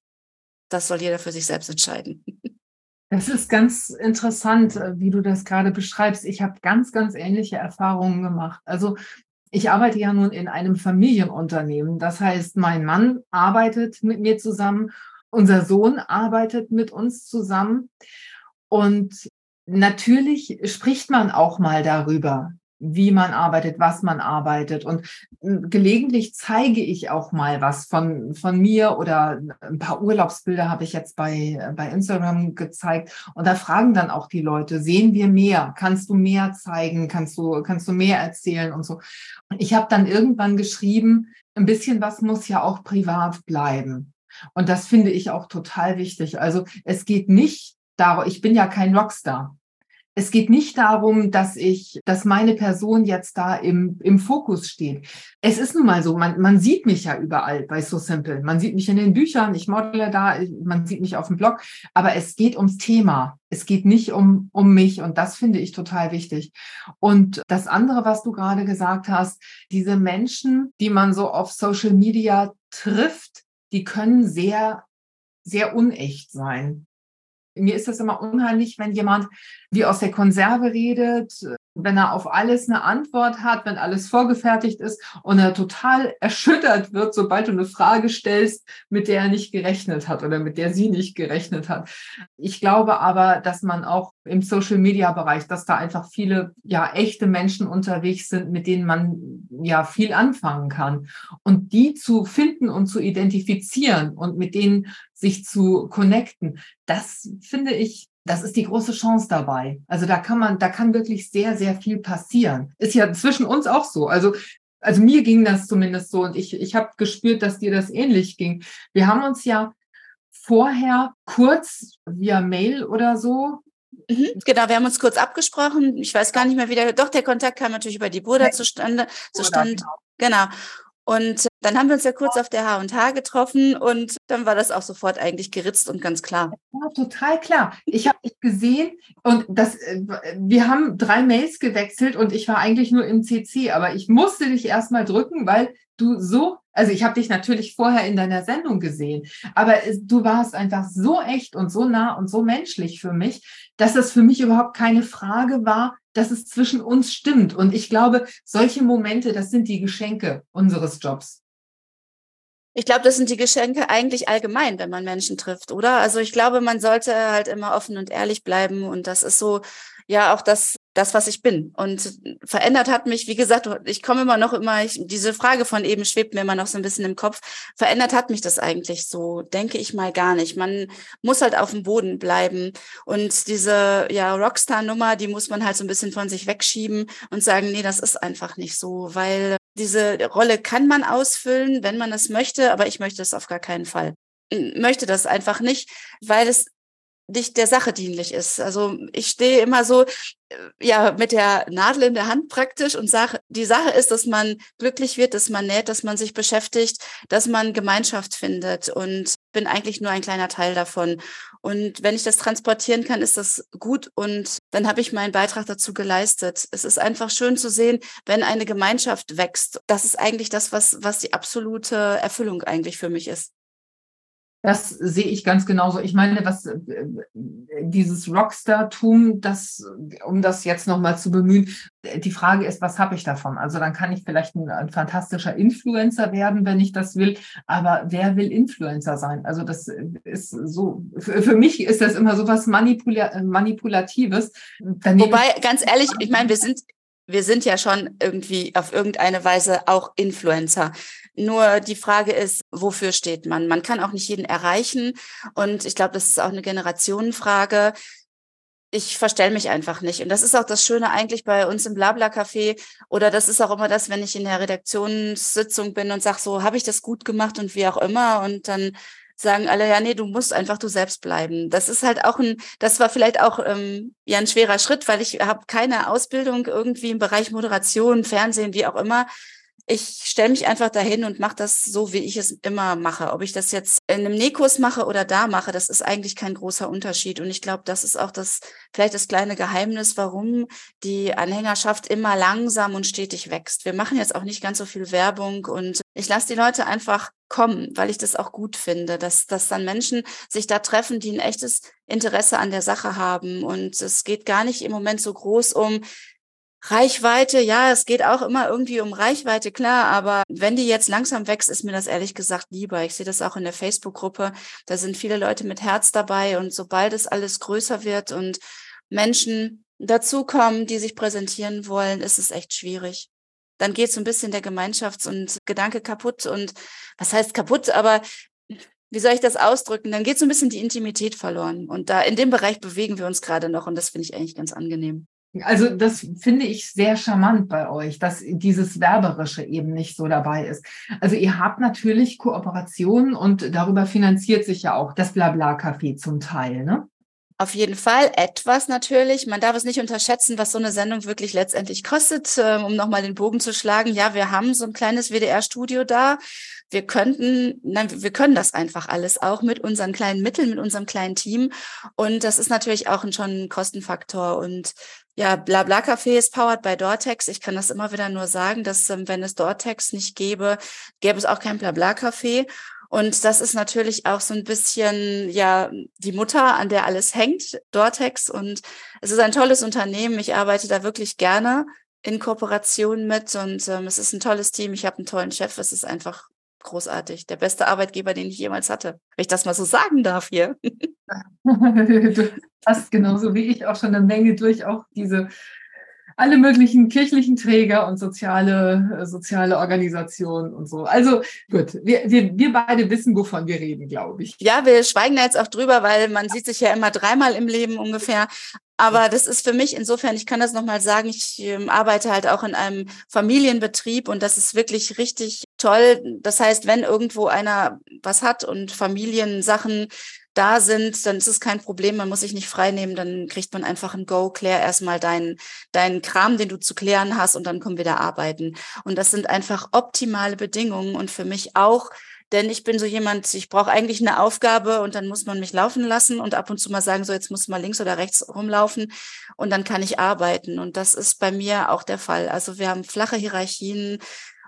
das soll jeder für sich selbst entscheiden. Das ist ganz interessant, wie du das gerade beschreibst. Ich habe ganz, ganz ähnliche Erfahrungen gemacht. Also ich arbeite ja nun in einem Familienunternehmen. Das heißt, mein Mann arbeitet mit mir zusammen, unser Sohn arbeitet mit uns zusammen. Und natürlich spricht man auch mal darüber, wie man arbeitet, was man arbeitet. Und hm, gelegentlich zeige ich auch mal was von, von mir oder ein paar Urlaubsbilder habe ich jetzt bei, bei Instagram gezeigt. Und da fragen dann auch die Leute, sehen wir mehr? Kannst du mehr zeigen? Kannst du, kannst du mehr erzählen und so? Ich habe dann irgendwann geschrieben, ein bisschen was muss ja auch privat bleiben. Und das finde ich auch total wichtig. Also es geht nicht darum, ich bin ja kein Rockstar. Es geht nicht darum, dass ich, dass meine Person jetzt da im, im Fokus steht. Es ist nun mal so, man, man sieht mich ja überall bei So Simple. Man sieht mich in den Büchern, ich modele da, man sieht mich auf dem Blog, aber es geht ums Thema. Es geht nicht um, um mich und das finde ich total wichtig. Und das andere, was du gerade gesagt hast, diese Menschen, die man so auf Social Media trifft, die können sehr, sehr unecht sein mir ist das immer unheimlich, wenn jemand wie aus der Konserve redet, wenn er auf alles eine Antwort hat, wenn alles vorgefertigt ist und er total erschüttert wird, sobald du eine Frage stellst, mit der er nicht gerechnet hat oder mit der sie nicht gerechnet hat. Ich glaube aber, dass man auch im Social Media Bereich, dass da einfach viele ja echte Menschen unterwegs sind, mit denen man ja viel anfangen kann und die zu finden und zu identifizieren und mit denen sich zu connecten. Das finde ich das ist die große Chance dabei. Also da kann man, da kann wirklich sehr, sehr viel passieren. Ist ja zwischen uns auch so. Also also mir ging das zumindest so und ich, ich habe gespürt, dass dir das ähnlich ging. Wir haben uns ja vorher kurz via Mail oder so. Mhm, genau, wir haben uns kurz abgesprochen. Ich weiß gar nicht mehr, wie der, doch der Kontakt kam natürlich über die Bruder zustande. zustande. Genau. genau. Und dann haben wir uns ja kurz auf der H&H getroffen und dann war das auch sofort eigentlich geritzt und ganz klar. Ja, total klar. Ich habe dich gesehen und das, äh, wir haben drei Mails gewechselt und ich war eigentlich nur im CC, aber ich musste dich erstmal drücken, weil du so, also ich habe dich natürlich vorher in deiner Sendung gesehen, aber du warst einfach so echt und so nah und so menschlich für mich, dass es für mich überhaupt keine Frage war, dass es zwischen uns stimmt. Und ich glaube, solche Momente, das sind die Geschenke unseres Jobs. Ich glaube, das sind die Geschenke eigentlich allgemein, wenn man Menschen trifft, oder? Also ich glaube, man sollte halt immer offen und ehrlich bleiben. Und das ist so, ja, auch das, das, was ich bin. Und verändert hat mich, wie gesagt, ich komme immer noch immer, ich, diese Frage von eben schwebt mir immer noch so ein bisschen im Kopf. Verändert hat mich das eigentlich so, denke ich mal gar nicht. Man muss halt auf dem Boden bleiben. Und diese, ja, Rockstar-Nummer, die muss man halt so ein bisschen von sich wegschieben und sagen, nee, das ist einfach nicht so, weil diese Rolle kann man ausfüllen, wenn man es möchte, aber ich möchte es auf gar keinen Fall. Möchte das einfach nicht, weil es nicht der Sache dienlich ist. Also ich stehe immer so, äh, ja, mit der Nadel in der Hand praktisch und sage, die Sache ist, dass man glücklich wird, dass man näht, dass man sich beschäftigt, dass man Gemeinschaft findet und bin eigentlich nur ein kleiner Teil davon. Und wenn ich das transportieren kann, ist das gut und dann habe ich meinen Beitrag dazu geleistet. Es ist einfach schön zu sehen, wenn eine Gemeinschaft wächst. Das ist eigentlich das, was, was die absolute Erfüllung eigentlich für mich ist. Das sehe ich ganz genauso. Ich meine, was äh, dieses Rockstar-Tum, das, um das jetzt nochmal zu bemühen, die Frage ist, was habe ich davon? Also dann kann ich vielleicht ein, ein, fantastischer Influencer werden, wenn ich das will. Aber wer will Influencer sein? Also das ist so, für, für mich ist das immer so was Manipula Manipulatives. Daneben Wobei, ganz ehrlich, ich meine, wir sind, wir sind ja schon irgendwie auf irgendeine Weise auch Influencer. Nur die Frage ist, wofür steht man? Man kann auch nicht jeden erreichen. Und ich glaube, das ist auch eine Generationenfrage. Ich verstelle mich einfach nicht. Und das ist auch das Schöne eigentlich bei uns im Blabla-Café. Oder das ist auch immer das, wenn ich in der Redaktionssitzung bin und sage, so, habe ich das gut gemacht und wie auch immer. Und dann sagen alle, ja, nee, du musst einfach du selbst bleiben. Das ist halt auch ein, das war vielleicht auch ähm, ja ein schwerer Schritt, weil ich habe keine Ausbildung irgendwie im Bereich Moderation, Fernsehen, wie auch immer ich stelle mich einfach dahin und mache das so, wie ich es immer mache. Ob ich das jetzt in einem Nähkurs mache oder da mache, das ist eigentlich kein großer Unterschied. Und ich glaube, das ist auch das, vielleicht das kleine Geheimnis, warum die Anhängerschaft immer langsam und stetig wächst. Wir machen jetzt auch nicht ganz so viel Werbung und ich lasse die Leute einfach kommen, weil ich das auch gut finde, dass, dass dann Menschen sich da treffen, die ein echtes Interesse an der Sache haben. Und es geht gar nicht im Moment so groß um, Reichweite, ja, es geht auch immer irgendwie um Reichweite, klar, aber wenn die jetzt langsam wächst, ist mir das ehrlich gesagt lieber. Ich sehe das auch in der Facebook-Gruppe, da sind viele Leute mit Herz dabei und sobald es alles größer wird und Menschen dazukommen, die sich präsentieren wollen, ist es echt schwierig. Dann geht so ein bisschen der Gemeinschafts- und Gedanke kaputt und was heißt kaputt, aber wie soll ich das ausdrücken? Dann geht so ein bisschen die Intimität verloren. Und da in dem Bereich bewegen wir uns gerade noch und das finde ich eigentlich ganz angenehm. Also das finde ich sehr charmant bei euch, dass dieses Werberische eben nicht so dabei ist. Also ihr habt natürlich Kooperationen und darüber finanziert sich ja auch das Blabla-Café zum Teil, ne? Auf jeden Fall etwas natürlich. Man darf es nicht unterschätzen, was so eine Sendung wirklich letztendlich kostet. Ähm, um nochmal den Bogen zu schlagen. Ja, wir haben so ein kleines WDR-Studio da. Wir könnten, nein, wir können das einfach alles auch mit unseren kleinen Mitteln, mit unserem kleinen Team. Und das ist natürlich auch schon ein Kostenfaktor. Und ja, Blabla Café ist powered by Dortex. Ich kann das immer wieder nur sagen, dass ähm, wenn es Dortex nicht gäbe, gäbe es auch kein Blabla Café. Und das ist natürlich auch so ein bisschen, ja, die Mutter, an der alles hängt, Dortex. Und es ist ein tolles Unternehmen. Ich arbeite da wirklich gerne in Kooperation mit und ähm, es ist ein tolles Team. Ich habe einen tollen Chef. Es ist einfach großartig. Der beste Arbeitgeber, den ich jemals hatte. Wenn ich das mal so sagen darf hier. [laughs] du hast genauso wie ich auch schon eine Menge durch auch diese alle möglichen kirchlichen Träger und soziale, äh, soziale Organisationen und so. Also gut, wir, wir, wir beide wissen, wovon wir reden, glaube ich. Ja, wir schweigen da jetzt auch drüber, weil man sieht sich ja immer dreimal im Leben ungefähr. Aber das ist für mich insofern, ich kann das nochmal sagen, ich ähm, arbeite halt auch in einem Familienbetrieb und das ist wirklich richtig toll. Das heißt, wenn irgendwo einer was hat und Familiensachen da sind, dann ist es kein Problem, man muss sich nicht freinehmen, dann kriegt man einfach ein Go, klär erstmal deinen, deinen Kram, den du zu klären hast und dann kommen wir da arbeiten. Und das sind einfach optimale Bedingungen und für mich auch, denn ich bin so jemand, ich brauche eigentlich eine Aufgabe und dann muss man mich laufen lassen und ab und zu mal sagen, so jetzt muss mal links oder rechts rumlaufen und dann kann ich arbeiten. Und das ist bei mir auch der Fall. Also wir haben flache Hierarchien,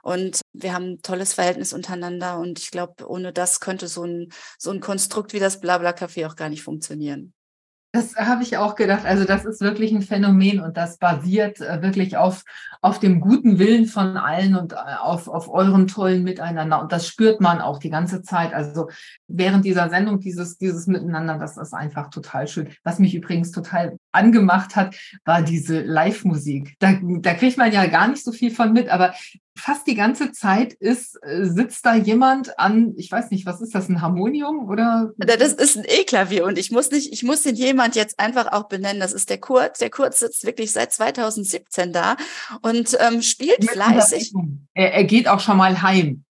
und wir haben ein tolles Verhältnis untereinander. Und ich glaube, ohne das könnte so ein, so ein Konstrukt wie das Blabla-Café auch gar nicht funktionieren. Das habe ich auch gedacht. Also das ist wirklich ein Phänomen und das basiert äh, wirklich auf, auf dem guten Willen von allen und äh, auf, auf eurem tollen Miteinander. Und das spürt man auch die ganze Zeit. Also während dieser Sendung, dieses, dieses Miteinander, das ist einfach total schön. Was mich übrigens total angemacht hat, war diese Live-Musik. Da, da kriegt man ja gar nicht so viel von mit, aber fast die ganze Zeit ist, äh, sitzt da jemand an, ich weiß nicht, was ist das, ein Harmonium oder? Das ist ein E-Klavier und ich muss nicht, ich muss den jemand jetzt einfach auch benennen. Das ist der Kurt. Der Kurt sitzt wirklich seit 2017 da und ähm, spielt fleißig. Er, er geht auch schon mal heim.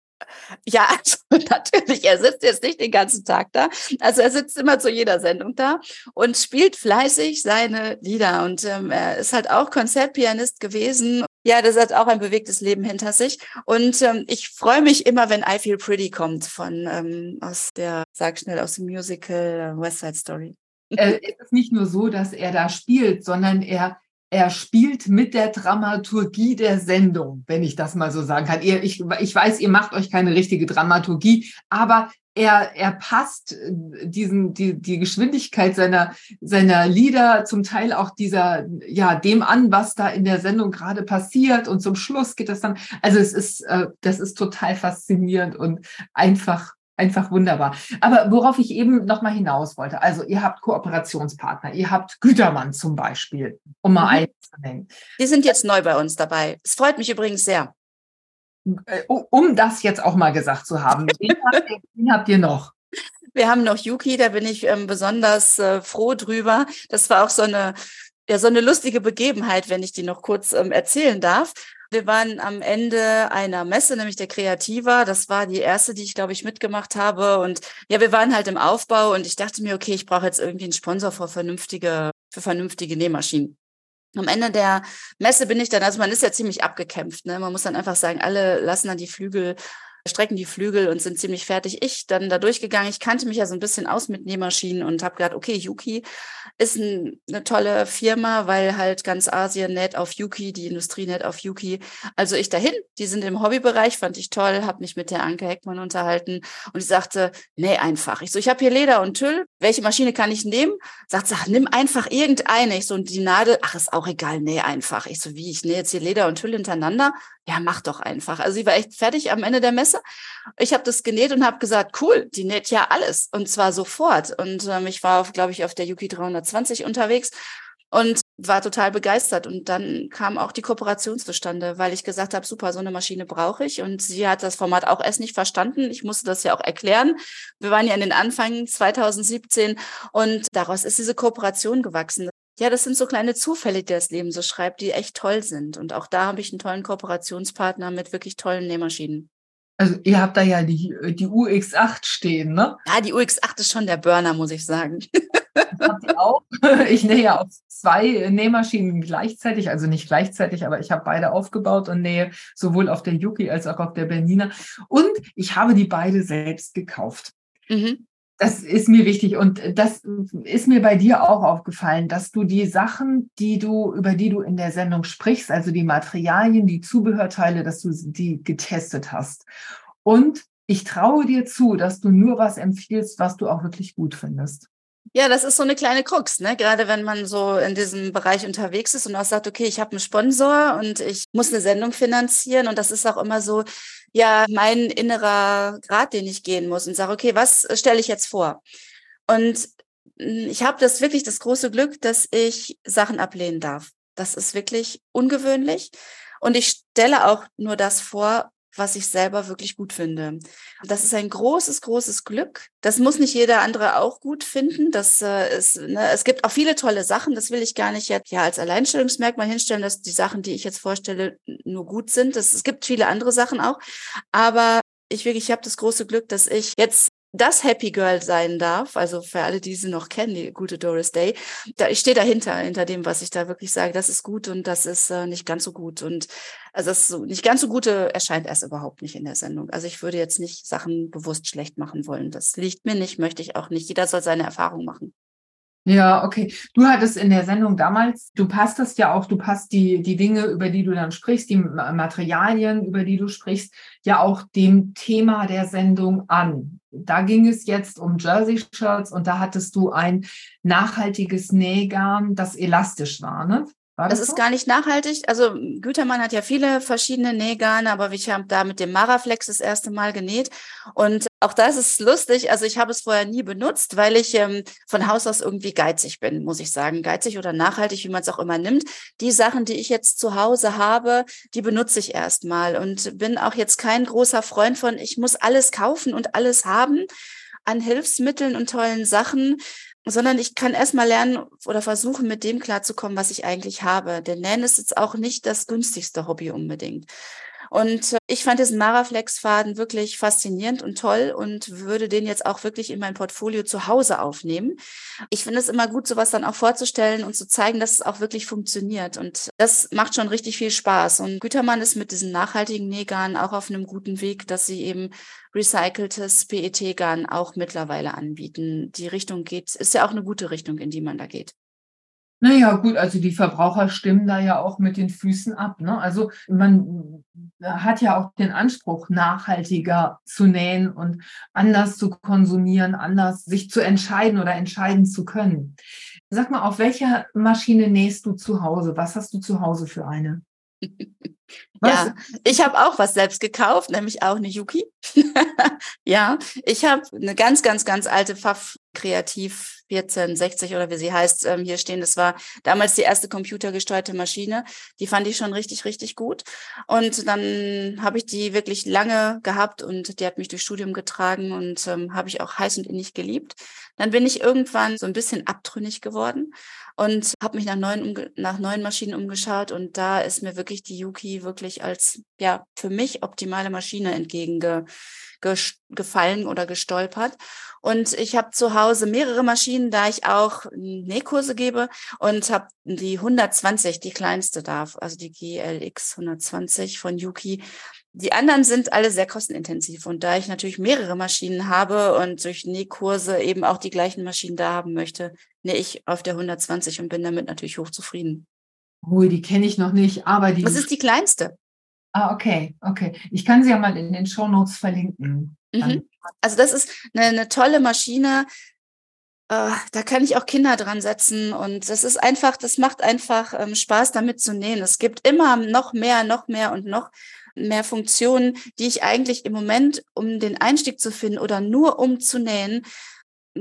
Ja, [laughs] also natürlich, er sitzt jetzt nicht den ganzen Tag da. Also er sitzt immer zu jeder Sendung da und spielt fleißig seine Lieder. Und ähm, er ist halt auch Konzertpianist gewesen. Ja, das hat auch ein bewegtes Leben hinter sich. Und ähm, ich freue mich immer, wenn I Feel Pretty kommt von ähm, aus der, sag schnell, aus dem Musical äh, West Side Story. Äh, es ist nicht nur so, dass er da spielt, sondern er er spielt mit der Dramaturgie der Sendung, wenn ich das mal so sagen kann. Ihr, ich, ich weiß, ihr macht euch keine richtige Dramaturgie, aber er, er passt äh, diesen, die, die Geschwindigkeit seiner, seiner Lieder, zum Teil auch dieser, ja, dem an, was da in der Sendung gerade passiert. Und zum Schluss geht das dann, also es ist, äh, das ist total faszinierend und einfach einfach wunderbar. Aber worauf ich eben noch mal hinaus wollte, also ihr habt Kooperationspartner, ihr habt Gütermann zum Beispiel, um mal mhm. einen zu nennen. Die sind jetzt neu bei uns dabei. Es freut mich übrigens sehr. Äh, um das jetzt auch mal gesagt zu haben, [laughs] wen habt ihr, wen habt ihr noch? Wir haben noch Yuki, da bin ich ähm, besonders äh, froh drüber. Das war auch so eine, ja, so eine lustige Begebenheit, wenn ich die noch kurz ähm, erzählen darf. Wir waren am Ende einer Messe, nämlich der Kreativa. Das war die erste, die ich, glaube ich, mitgemacht habe. Und ja, wir waren halt im Aufbau und ich dachte mir, okay, ich brauche jetzt irgendwie einen Sponsor für vernünftige, für vernünftige Nähmaschinen. Am Ende der Messe bin ich dann, also man ist ja ziemlich abgekämpft. Ne? Man muss dann einfach sagen, alle lassen dann die Flügel strecken die Flügel und sind ziemlich fertig. Ich dann da durchgegangen. Ich kannte mich ja so ein bisschen aus mit Nähmaschinen und habe gedacht, okay, Yuki ist ein, eine tolle Firma, weil halt ganz Asien näht auf Yuki, die Industrie näht auf Yuki. Also ich dahin, die sind im Hobbybereich, fand ich toll, habe mich mit der Anke Heckmann unterhalten und die sagte, nee, einfach. Ich so, ich habe hier Leder und Tüll, welche Maschine kann ich nehmen? Sagt sie, nimm einfach irgendeine. Ich so, und die Nadel, ach, ist auch egal, nee, einfach. Ich so, wie, ich nähe jetzt hier Leder und Tüll hintereinander? Ja, mach doch einfach. Also sie war echt fertig am Ende der Messe. Ich habe das genäht und habe gesagt, cool, die näht ja alles und zwar sofort. Und ähm, ich war, glaube ich, auf der Yuki 320 unterwegs und war total begeistert. Und dann kam auch die Kooperation zustande, weil ich gesagt habe, super, so eine Maschine brauche ich. Und sie hat das Format auch erst nicht verstanden. Ich musste das ja auch erklären. Wir waren ja in den Anfängen 2017 und daraus ist diese Kooperation gewachsen ja, das sind so kleine Zufälle, die das Leben so schreibt, die echt toll sind. Und auch da habe ich einen tollen Kooperationspartner mit wirklich tollen Nähmaschinen. Also ihr habt da ja die, die UX8 stehen, ne? Ja, die UX8 ist schon der Burner, muss ich sagen. [laughs] ihr auch? [laughs] Ich nähe ja auf zwei Nähmaschinen gleichzeitig, also nicht gleichzeitig, aber ich habe beide aufgebaut und nähe sowohl auf der Yuki als auch auf der Bernina. Und ich habe die beide selbst gekauft. Mhm. Das ist mir wichtig und das ist mir bei dir auch aufgefallen, dass du die Sachen, die du, über die du in der Sendung sprichst, also die Materialien, die Zubehörteile, dass du die getestet hast. Und ich traue dir zu, dass du nur was empfiehlst, was du auch wirklich gut findest. Ja, das ist so eine kleine Krux, ne? Gerade wenn man so in diesem Bereich unterwegs ist und auch sagt, okay, ich habe einen Sponsor und ich muss eine Sendung finanzieren und das ist auch immer so, ja, mein innerer Grad, den ich gehen muss und sage, okay, was stelle ich jetzt vor? Und hm, ich habe das wirklich das große Glück, dass ich Sachen ablehnen darf. Das ist wirklich ungewöhnlich. Und ich stelle auch nur das vor, was ich selber wirklich gut finde. Das ist ein großes, großes Glück. Das muss nicht jeder andere auch gut finden. Das äh, ist, ne, es gibt auch viele tolle Sachen. Das will ich gar nicht jetzt ja als Alleinstellungsmerkmal hinstellen, dass die Sachen, die ich jetzt vorstelle, nur gut sind. Das, es gibt viele andere Sachen auch. Aber ich wirklich, ich habe das große Glück, dass ich jetzt das Happy Girl sein darf, also für alle, die sie noch kennen, die gute Doris Day, da, ich stehe dahinter, hinter dem, was ich da wirklich sage, das ist gut und das ist äh, nicht ganz so gut. Und also das so, nicht ganz so gute erscheint erst überhaupt nicht in der Sendung. Also ich würde jetzt nicht Sachen bewusst schlecht machen wollen. Das liegt mir nicht, möchte ich auch nicht. Jeder soll seine Erfahrung machen. Ja, okay. Du hattest in der Sendung damals, du passt das ja auch, du passt die, die Dinge, über die du dann sprichst, die Materialien, über die du sprichst, ja auch dem Thema der Sendung an. Da ging es jetzt um Jersey-Shirts und da hattest du ein nachhaltiges Nähgarn, das elastisch war, ne? Das, das ist gar nicht nachhaltig. Also Gütermann hat ja viele verschiedene Nähgarne, aber ich habe da mit dem Maraflex das erste Mal genäht. Und auch das ist lustig. Also ich habe es vorher nie benutzt, weil ich ähm, von Haus aus irgendwie geizig bin, muss ich sagen. Geizig oder nachhaltig, wie man es auch immer nimmt. Die Sachen, die ich jetzt zu Hause habe, die benutze ich erstmal und bin auch jetzt kein großer Freund von, ich muss alles kaufen und alles haben an Hilfsmitteln und tollen Sachen sondern ich kann erstmal lernen oder versuchen, mit dem klarzukommen, was ich eigentlich habe. Denn Nähen ist jetzt auch nicht das günstigste Hobby unbedingt. Und äh, ich fand diesen Maraflex-Faden wirklich faszinierend und toll und würde den jetzt auch wirklich in mein Portfolio zu Hause aufnehmen. Ich finde es immer gut, sowas dann auch vorzustellen und zu zeigen, dass es auch wirklich funktioniert. Und das macht schon richtig viel Spaß. Und Gütermann ist mit diesen nachhaltigen Nähgarn auch auf einem guten Weg, dass sie eben recyceltes PET-Garn auch mittlerweile anbieten. Die Richtung geht, ist ja auch eine gute Richtung, in die man da geht. Naja, gut, also die Verbraucher stimmen da ja auch mit den Füßen ab. Ne? Also man hat ja auch den Anspruch, nachhaltiger zu nähen und anders zu konsumieren, anders sich zu entscheiden oder entscheiden zu können. Sag mal, auf welcher Maschine nähst du zu Hause? Was hast du zu Hause für eine? [laughs] Was? Ja, ich habe auch was selbst gekauft, nämlich auch eine Yuki. [laughs] ja, ich habe eine ganz, ganz, ganz alte Pfaff Kreativ 1460 oder wie sie heißt, ähm, hier stehen. Das war damals die erste computergesteuerte Maschine. Die fand ich schon richtig, richtig gut. Und dann habe ich die wirklich lange gehabt und die hat mich durchs Studium getragen und ähm, habe ich auch heiß und innig geliebt. Dann bin ich irgendwann so ein bisschen abtrünnig geworden und habe mich nach neuen, nach neuen Maschinen umgeschaut und da ist mir wirklich die Yuki wirklich als ja für mich optimale Maschine entgegengefallen oder gestolpert. Und ich habe zu Hause mehrere Maschinen, da ich auch Nähkurse gebe und habe die 120, die kleinste darf, also die GLX 120 von Yuki. Die anderen sind alle sehr kostenintensiv und da ich natürlich mehrere Maschinen habe und durch Nähkurse eben auch die gleichen Maschinen da haben möchte, nähe ich auf der 120 und bin damit natürlich hochzufrieden. Oh, die kenne ich noch nicht, aber die. Was ist die kleinste? Ah, okay, okay. Ich kann sie ja mal in den Show Notes verlinken. Mhm. Also das ist eine, eine tolle Maschine. Äh, da kann ich auch Kinder dran setzen und das ist einfach, das macht einfach ähm, Spaß, damit zu nähen. Es gibt immer noch mehr, noch mehr und noch mehr Funktionen, die ich eigentlich im Moment, um den Einstieg zu finden oder nur um zu nähen,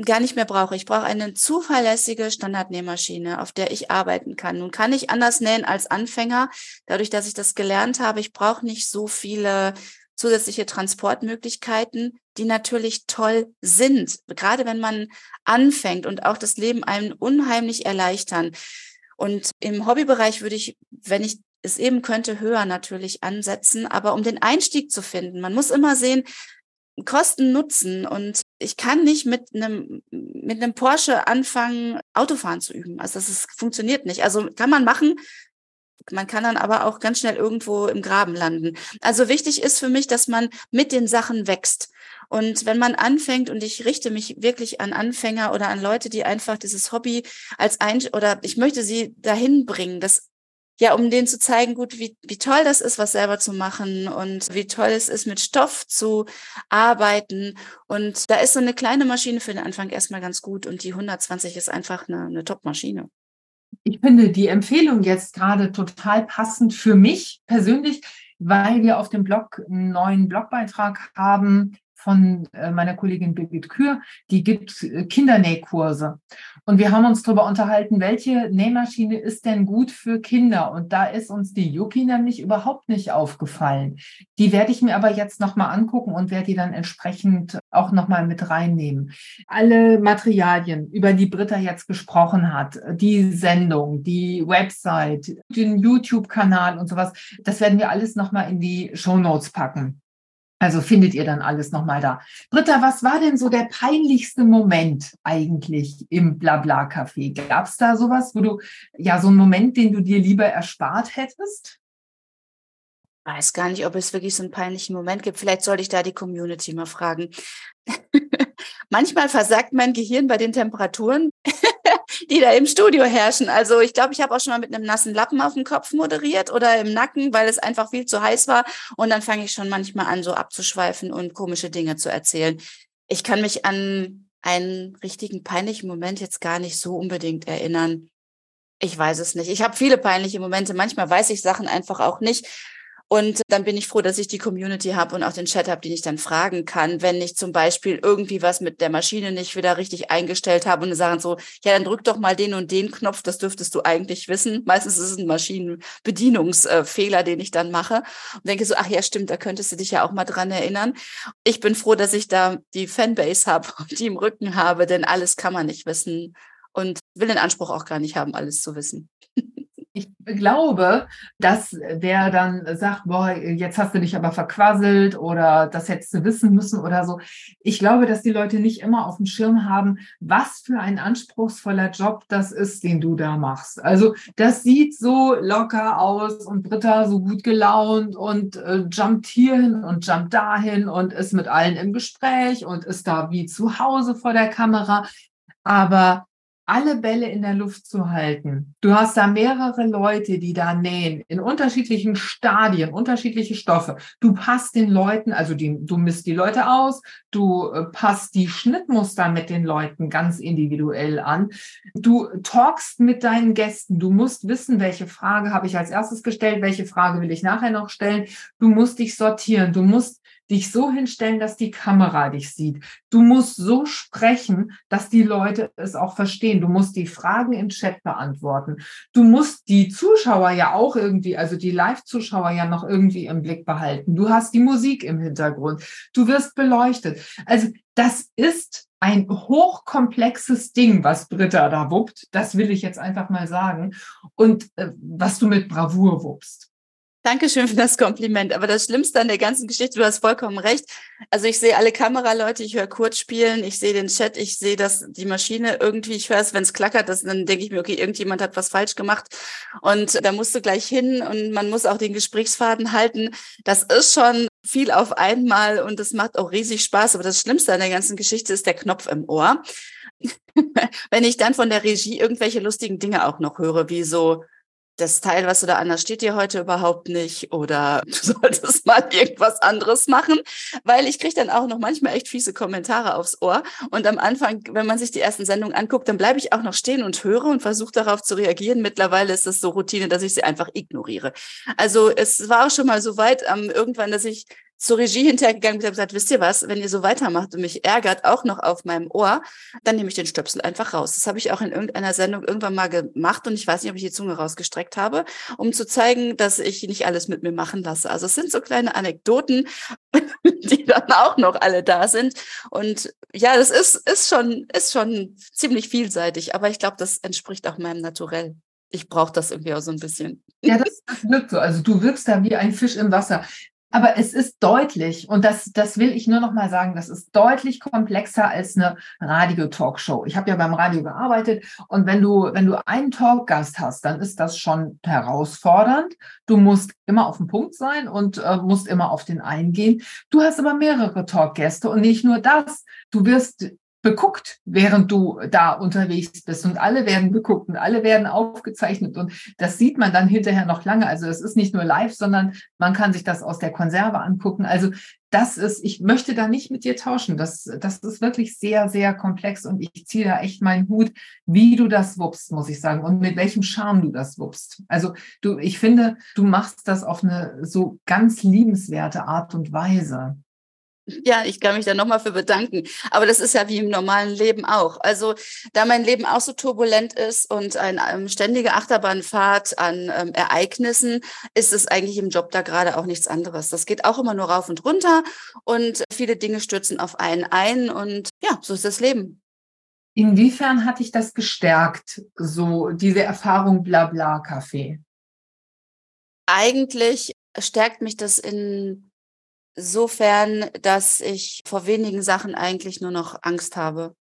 gar nicht mehr brauche. Ich brauche eine zuverlässige Standardnähmaschine, auf der ich arbeiten kann. Nun kann ich anders nähen als Anfänger, dadurch, dass ich das gelernt habe. Ich brauche nicht so viele zusätzliche Transportmöglichkeiten, die natürlich toll sind, gerade wenn man anfängt und auch das Leben einem unheimlich erleichtern. Und im Hobbybereich würde ich, wenn ich es eben könnte höher natürlich ansetzen, aber um den Einstieg zu finden, man muss immer sehen, Kosten nutzen und ich kann nicht mit einem mit einem Porsche anfangen Autofahren zu üben. Also das ist, funktioniert nicht. Also kann man machen, man kann dann aber auch ganz schnell irgendwo im Graben landen. Also wichtig ist für mich, dass man mit den Sachen wächst. Und wenn man anfängt, und ich richte mich wirklich an Anfänger oder an Leute, die einfach dieses Hobby als ein, oder ich möchte sie dahin bringen, dass ja, um denen zu zeigen, gut, wie, wie toll das ist, was selber zu machen und wie toll es ist, mit Stoff zu arbeiten. Und da ist so eine kleine Maschine für den Anfang erstmal ganz gut und die 120 ist einfach eine, eine Top-Maschine. Ich finde die Empfehlung jetzt gerade total passend für mich persönlich, weil wir auf dem Blog einen neuen Blogbeitrag haben, von äh, meiner Kollegin Birgit Kür, die gibt äh, Kindernähkurse. Und wir haben uns darüber unterhalten, welche Nähmaschine ist denn gut für Kinder? Und da ist uns die Yuki nämlich überhaupt nicht aufgefallen. Die werde ich mir aber jetzt nochmal angucken und werde die dann entsprechend auch nochmal mit reinnehmen. Alle Materialien, über die Britta jetzt gesprochen hat, die Sendung, die Website, den YouTube-Kanal und sowas, das werden wir alles nochmal in die Show Notes packen. Also findet ihr dann alles nochmal da. Britta, was war denn so der peinlichste Moment eigentlich im Blabla-Café? Gab es da sowas, wo du, ja, so einen Moment, den du dir lieber erspart hättest? Weiß gar nicht, ob es wirklich so einen peinlichen Moment gibt. Vielleicht sollte ich da die Community mal fragen. [laughs] Manchmal versagt mein Gehirn bei den Temperaturen, die da im Studio herrschen. Also ich glaube, ich habe auch schon mal mit einem nassen Lappen auf dem Kopf moderiert oder im Nacken, weil es einfach viel zu heiß war. Und dann fange ich schon manchmal an, so abzuschweifen und komische Dinge zu erzählen. Ich kann mich an einen richtigen peinlichen Moment jetzt gar nicht so unbedingt erinnern. Ich weiß es nicht. Ich habe viele peinliche Momente. Manchmal weiß ich Sachen einfach auch nicht. Und dann bin ich froh, dass ich die Community habe und auch den Chat habe, den ich dann fragen kann, wenn ich zum Beispiel irgendwie was mit der Maschine nicht wieder richtig eingestellt habe und sagen so, ja, dann drück doch mal den und den Knopf, das dürftest du eigentlich wissen. [laughs] Meistens ist es ein Maschinenbedienungsfehler, den ich dann mache und denke so, ach ja, stimmt, da könntest du dich ja auch mal dran erinnern. Ich bin froh, dass ich da die Fanbase habe, [laughs] die im Rücken habe, denn alles kann man nicht wissen und will den Anspruch auch gar nicht haben, alles zu wissen [laughs] ich glaube, dass wer dann sagt, boah, jetzt hast du dich aber verquasselt oder das hättest du wissen müssen oder so. Ich glaube, dass die Leute nicht immer auf dem Schirm haben, was für ein anspruchsvoller Job das ist, den du da machst. Also das sieht so locker aus und Britta so gut gelaunt und äh, jumpt hierhin und jumpt dahin und ist mit allen im Gespräch und ist da wie zu Hause vor der Kamera. Aber alle Bälle in der Luft zu halten. Du hast da mehrere Leute, die da nähen, in unterschiedlichen Stadien, unterschiedliche Stoffe. Du passt den Leuten, also die, du misst die Leute aus, du äh, passt die Schnittmuster mit den Leuten ganz individuell an. Du talkst mit deinen Gästen. Du musst wissen, welche Frage habe ich als erstes gestellt, welche Frage will ich nachher noch stellen. Du musst dich sortieren. Du musst dich so hinstellen, dass die Kamera dich sieht. Du musst so sprechen, dass die Leute es auch verstehen. Du musst die Fragen im Chat beantworten. Du musst die Zuschauer ja auch irgendwie, also die Live-Zuschauer ja noch irgendwie im Blick behalten. Du hast die Musik im Hintergrund. Du wirst beleuchtet. Also das ist ein hochkomplexes Ding, was Britta da wuppt. Das will ich jetzt einfach mal sagen. Und äh, was du mit Bravour wuppst. Dankeschön für das Kompliment. Aber das Schlimmste an der ganzen Geschichte, du hast vollkommen recht. Also ich sehe alle Kameraleute, ich höre Kurt spielen, ich sehe den Chat, ich sehe dass die Maschine irgendwie, ich höre es, wenn es klackert, das, dann denke ich mir, okay, irgendjemand hat was falsch gemacht. Und da musst du gleich hin und man muss auch den Gesprächsfaden halten. Das ist schon viel auf einmal und das macht auch riesig Spaß. Aber das Schlimmste an der ganzen Geschichte ist der Knopf im Ohr. [laughs] wenn ich dann von der Regie irgendwelche lustigen Dinge auch noch höre, wie so, das Teil, was du da anders steht dir heute überhaupt nicht oder [laughs] du solltest mal irgendwas anderes machen, weil ich kriege dann auch noch manchmal echt fiese Kommentare aufs Ohr und am Anfang, wenn man sich die ersten Sendungen anguckt, dann bleibe ich auch noch stehen und höre und versuche darauf zu reagieren. Mittlerweile ist das so Routine, dass ich sie einfach ignoriere. Also es war auch schon mal so weit ähm, irgendwann, dass ich zur Regie hinterhergegangen bin und gesagt, wisst ihr was, wenn ihr so weitermacht und mich ärgert, auch noch auf meinem Ohr, dann nehme ich den Stöpsel einfach raus. Das habe ich auch in irgendeiner Sendung irgendwann mal gemacht und ich weiß nicht, ob ich die Zunge rausgestreckt habe, um zu zeigen, dass ich nicht alles mit mir machen lasse. Also es sind so kleine Anekdoten, [laughs] die dann auch noch alle da sind. Und ja, das ist, ist schon, ist schon ziemlich vielseitig, aber ich glaube, das entspricht auch meinem Naturell. ich brauche das irgendwie auch so ein bisschen. Ja, das, das wirkt so. Also du wirkst da wie ein Fisch im Wasser. Aber es ist deutlich, und das, das will ich nur noch mal sagen, das ist deutlich komplexer als eine Radio-Talkshow. Ich habe ja beim Radio gearbeitet und wenn du, wenn du einen Talkgast hast, dann ist das schon herausfordernd. Du musst immer auf den Punkt sein und äh, musst immer auf den eingehen. Du hast aber mehrere Talkgäste und nicht nur das. Du wirst beguckt, während du da unterwegs bist. Und alle werden beguckt und alle werden aufgezeichnet. Und das sieht man dann hinterher noch lange. Also es ist nicht nur live, sondern man kann sich das aus der Konserve angucken. Also das ist, ich möchte da nicht mit dir tauschen. Das, das ist wirklich sehr, sehr komplex. Und ich ziehe da echt meinen Hut, wie du das wuppst, muss ich sagen. Und mit welchem Charme du das wuppst. Also du, ich finde, du machst das auf eine so ganz liebenswerte Art und Weise. Ja, ich kann mich da nochmal für bedanken. Aber das ist ja wie im normalen Leben auch. Also, da mein Leben auch so turbulent ist und eine ähm, ständige Achterbahnfahrt an ähm, Ereignissen, ist es eigentlich im Job da gerade auch nichts anderes. Das geht auch immer nur rauf und runter und viele Dinge stürzen auf einen ein und ja, so ist das Leben. Inwiefern hat dich das gestärkt, so diese Erfahrung Blabla-Café? Eigentlich stärkt mich das in Sofern, dass ich vor wenigen Sachen eigentlich nur noch Angst habe.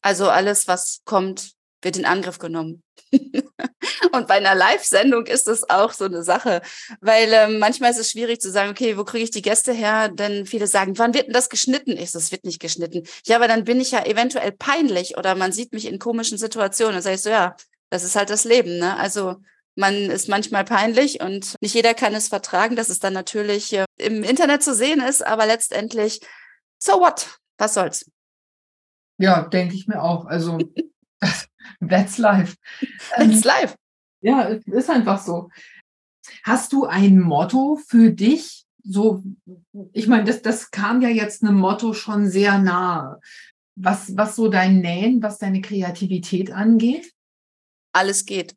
Also alles, was kommt, wird in Angriff genommen. [laughs] und bei einer Live-Sendung ist das auch so eine Sache, weil ähm, manchmal ist es schwierig zu sagen, okay, wo kriege ich die Gäste her? Denn viele sagen, wann wird denn das geschnitten? Ich so, es wird nicht geschnitten. Ja, aber dann bin ich ja eventuell peinlich oder man sieht mich in komischen Situationen. Dann sage ich so, ja, das ist halt das Leben. Ne? Also man ist manchmal peinlich und nicht jeder kann es vertragen, dass es dann natürlich äh, im Internet zu sehen ist, aber letztendlich, so what? Was soll's? Ja, denke ich mir auch. Also, [laughs] that's life. That's ähm, life. Ja, ist einfach so. Hast du ein Motto für dich? So, ich meine, das, das kam ja jetzt einem Motto schon sehr nahe. Was, was so dein Nähen, was deine Kreativität angeht? Alles geht.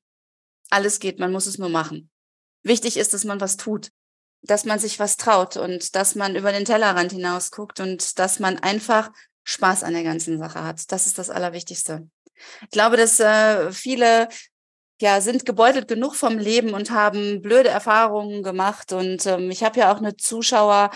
Alles geht, man muss es nur machen. Wichtig ist, dass man was tut, dass man sich was traut und dass man über den Tellerrand hinaus guckt und dass man einfach Spaß an der ganzen Sache hat. Das ist das Allerwichtigste. Ich glaube, dass äh, viele ja sind gebeutelt genug vom Leben und haben blöde Erfahrungen gemacht und ähm, ich habe ja auch eine Zuschauer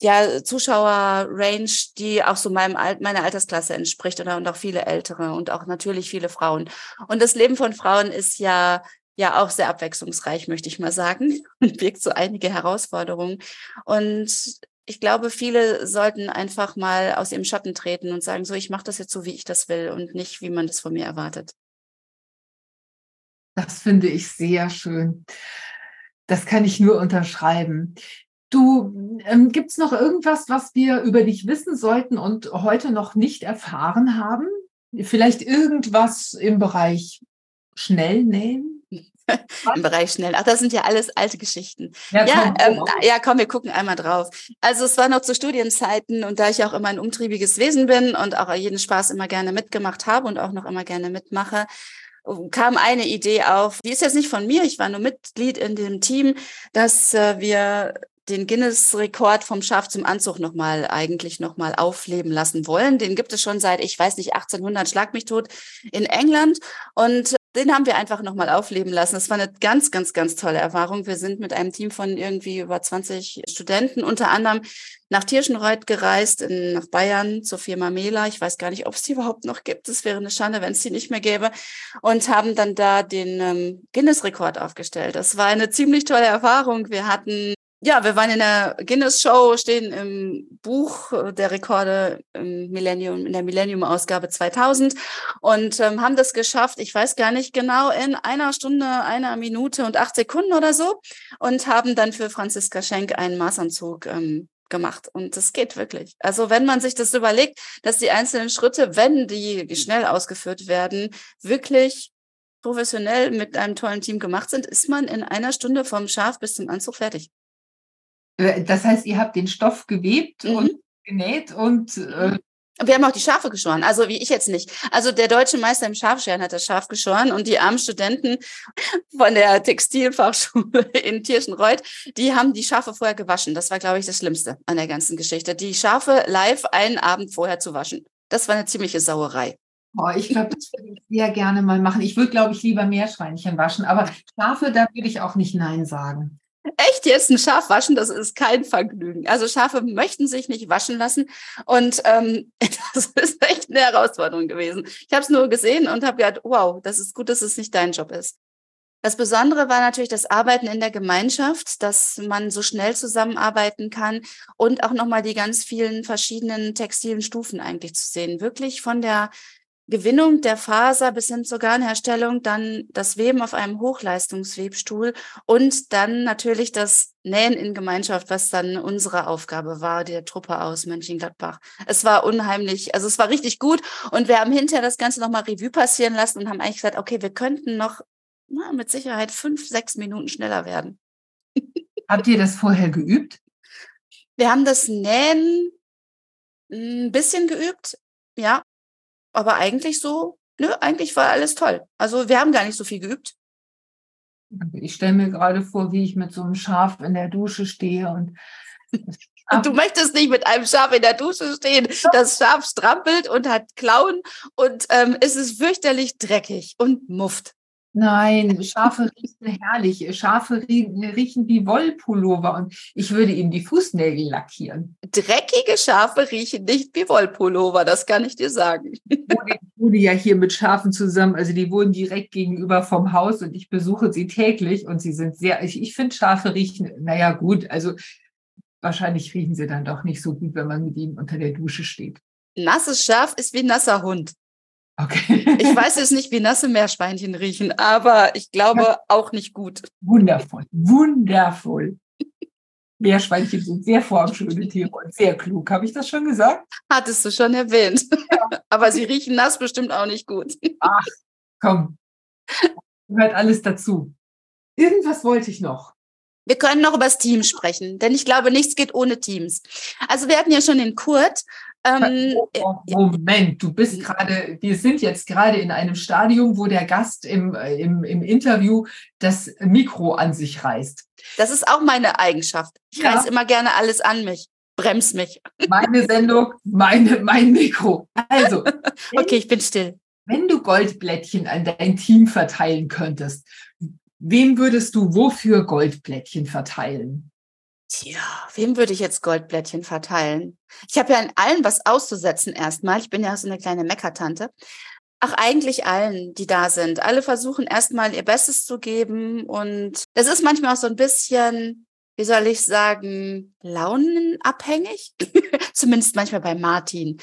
ja Zuschauerrange, die auch so meinem Al meiner Altersklasse entspricht oder und auch viele ältere und auch natürlich viele Frauen. Und das Leben von Frauen ist ja ja auch sehr abwechslungsreich, möchte ich mal sagen, [laughs] und birgt so einige Herausforderungen. Und ich glaube, viele sollten einfach mal aus ihrem Schatten treten und sagen, so, ich mache das jetzt so, wie ich das will und nicht, wie man das von mir erwartet. Das finde ich sehr schön. Das kann ich nur unterschreiben. Du, ähm, gibt es noch irgendwas, was wir über dich wissen sollten und heute noch nicht erfahren haben? Vielleicht irgendwas im Bereich schnell nähen? [laughs] Im Bereich schnell. Ach, das sind ja alles alte Geschichten. Ja, ja, komm, ähm, ja, komm, wir gucken einmal drauf. Also es war noch zu Studienzeiten und da ich auch immer ein umtriebiges Wesen bin und auch jeden Spaß immer gerne mitgemacht habe und auch noch immer gerne mitmache, kam eine Idee auf, die ist jetzt nicht von mir, ich war nur Mitglied in dem Team, dass äh, wir den Guinness-Rekord vom Schaf zum Anzug nochmal eigentlich nochmal aufleben lassen wollen. Den gibt es schon seit, ich weiß nicht, 1800, schlag mich tot, in England. Und den haben wir einfach nochmal aufleben lassen. Das war eine ganz, ganz, ganz tolle Erfahrung. Wir sind mit einem Team von irgendwie über 20 Studenten unter anderem nach Tirschenreuth gereist, in, nach Bayern zur Firma Mela. Ich weiß gar nicht, ob es die überhaupt noch gibt. Es wäre eine Schande, wenn es die nicht mehr gäbe. Und haben dann da den ähm, Guinness-Rekord aufgestellt. Das war eine ziemlich tolle Erfahrung. Wir hatten ja, wir waren in der Guinness-Show, stehen im Buch der Rekorde im Millennium, in der Millennium-Ausgabe 2000 und ähm, haben das geschafft, ich weiß gar nicht genau, in einer Stunde, einer Minute und acht Sekunden oder so und haben dann für Franziska Schenk einen Maßanzug ähm, gemacht. Und das geht wirklich. Also wenn man sich das überlegt, dass die einzelnen Schritte, wenn die schnell ausgeführt werden, wirklich professionell mit einem tollen Team gemacht sind, ist man in einer Stunde vom Schaf bis zum Anzug fertig. Äh, das heißt, ihr habt den Stoff gewebt mhm. und genäht und äh wir haben auch die Schafe geschoren, also wie ich jetzt nicht. Also der deutsche Meister im Schafscheren hat das Schaf geschoren und die armen Studenten von der Textilfachschule [laughs] in Tirschenreuth, die haben die Schafe vorher gewaschen. Das war, glaube ich, das Schlimmste an der ganzen Geschichte. Die Schafe live einen Abend vorher zu waschen. Das war eine ziemliche Sauerei. Oh, ich glaube, das würde ich sehr gerne mal machen. Ich würde, glaube ich, lieber Meerschweinchen waschen, aber Schafe, da würde ich auch nicht Nein sagen. Echt jetzt ein Schaf waschen, das ist kein Vergnügen. Also Schafe möchten sich nicht waschen lassen und ähm, [laughs] das ist echt eine Herausforderung gewesen. Ich habe es nur gesehen und habe gedacht, wow, das ist gut, dass es nicht dein Job ist. Das Besondere war natürlich das Arbeiten in der Gemeinschaft, dass man so schnell zusammenarbeiten kann und auch nochmal die ganz vielen verschiedenen textilen Stufen eigentlich zu sehen. Wirklich von der Gewinnung der Faser bis hin zur Garnherstellung, dann das Weben auf einem Hochleistungswebstuhl und dann natürlich das Nähen in Gemeinschaft, was dann unsere Aufgabe war, der Truppe aus Mönchengladbach. Es war unheimlich, also es war richtig gut und wir haben hinterher das Ganze nochmal Revue passieren lassen und haben eigentlich gesagt, okay, wir könnten noch na, mit Sicherheit fünf, sechs Minuten schneller werden. Habt ihr das vorher geübt? Wir haben das Nähen ein bisschen geübt, ja, aber eigentlich so, nö, eigentlich war alles toll. Also wir haben gar nicht so viel geübt. Ich stelle mir gerade vor, wie ich mit so einem Schaf in der Dusche stehe und und [laughs] du möchtest nicht mit einem Schaf in der Dusche stehen. Das Schaf strampelt und hat Klauen und ähm, es ist fürchterlich dreckig und mufft. Nein, Schafe riechen herrlich. Schafe riechen wie Wollpullover und ich würde ihm die Fußnägel lackieren. Dreckige Schafe riechen nicht wie Wollpullover, das kann ich dir sagen. Ich wohne ja hier mit Schafen zusammen, also die wohnen direkt gegenüber vom Haus und ich besuche sie täglich und sie sind sehr, ich, ich finde Schafe riechen, naja gut, also wahrscheinlich riechen sie dann doch nicht so gut, wenn man mit ihnen unter der Dusche steht. Nasses Schaf ist wie nasser Hund. Okay. ich weiß jetzt nicht, wie nasse Meerschweinchen riechen, aber ich glaube auch nicht gut. Wundervoll, wundervoll. Meerschweinchen sind sehr formschöne Tiere und sehr klug. Habe ich das schon gesagt? Hattest du schon erwähnt. Ja. [laughs] aber sie riechen nass bestimmt auch nicht gut. Ach, komm. Gehört alles dazu. Irgendwas wollte ich noch. Wir können noch über das Team sprechen, denn ich glaube, nichts geht ohne Teams. Also wir hatten ja schon den Kurt. Ähm, oh, Moment, du bist gerade, wir sind jetzt gerade in einem Stadium, wo der Gast im, im, im Interview das Mikro an sich reißt. Das ist auch meine Eigenschaft. Ich ja. reiß immer gerne alles an mich. Brems mich. Meine Sendung, meine, mein Mikro. Also. [laughs] okay, ich bin still. Wenn du Goldblättchen an dein Team verteilen könntest, Wem würdest du wofür Goldblättchen verteilen? Tja, wem würde ich jetzt Goldblättchen verteilen? Ich habe ja in allen was auszusetzen erstmal. Ich bin ja so eine kleine Meckertante. Ach, eigentlich allen, die da sind. Alle versuchen erstmal ihr Bestes zu geben. Und das ist manchmal auch so ein bisschen, wie soll ich sagen, launenabhängig. [laughs] Zumindest manchmal bei Martin.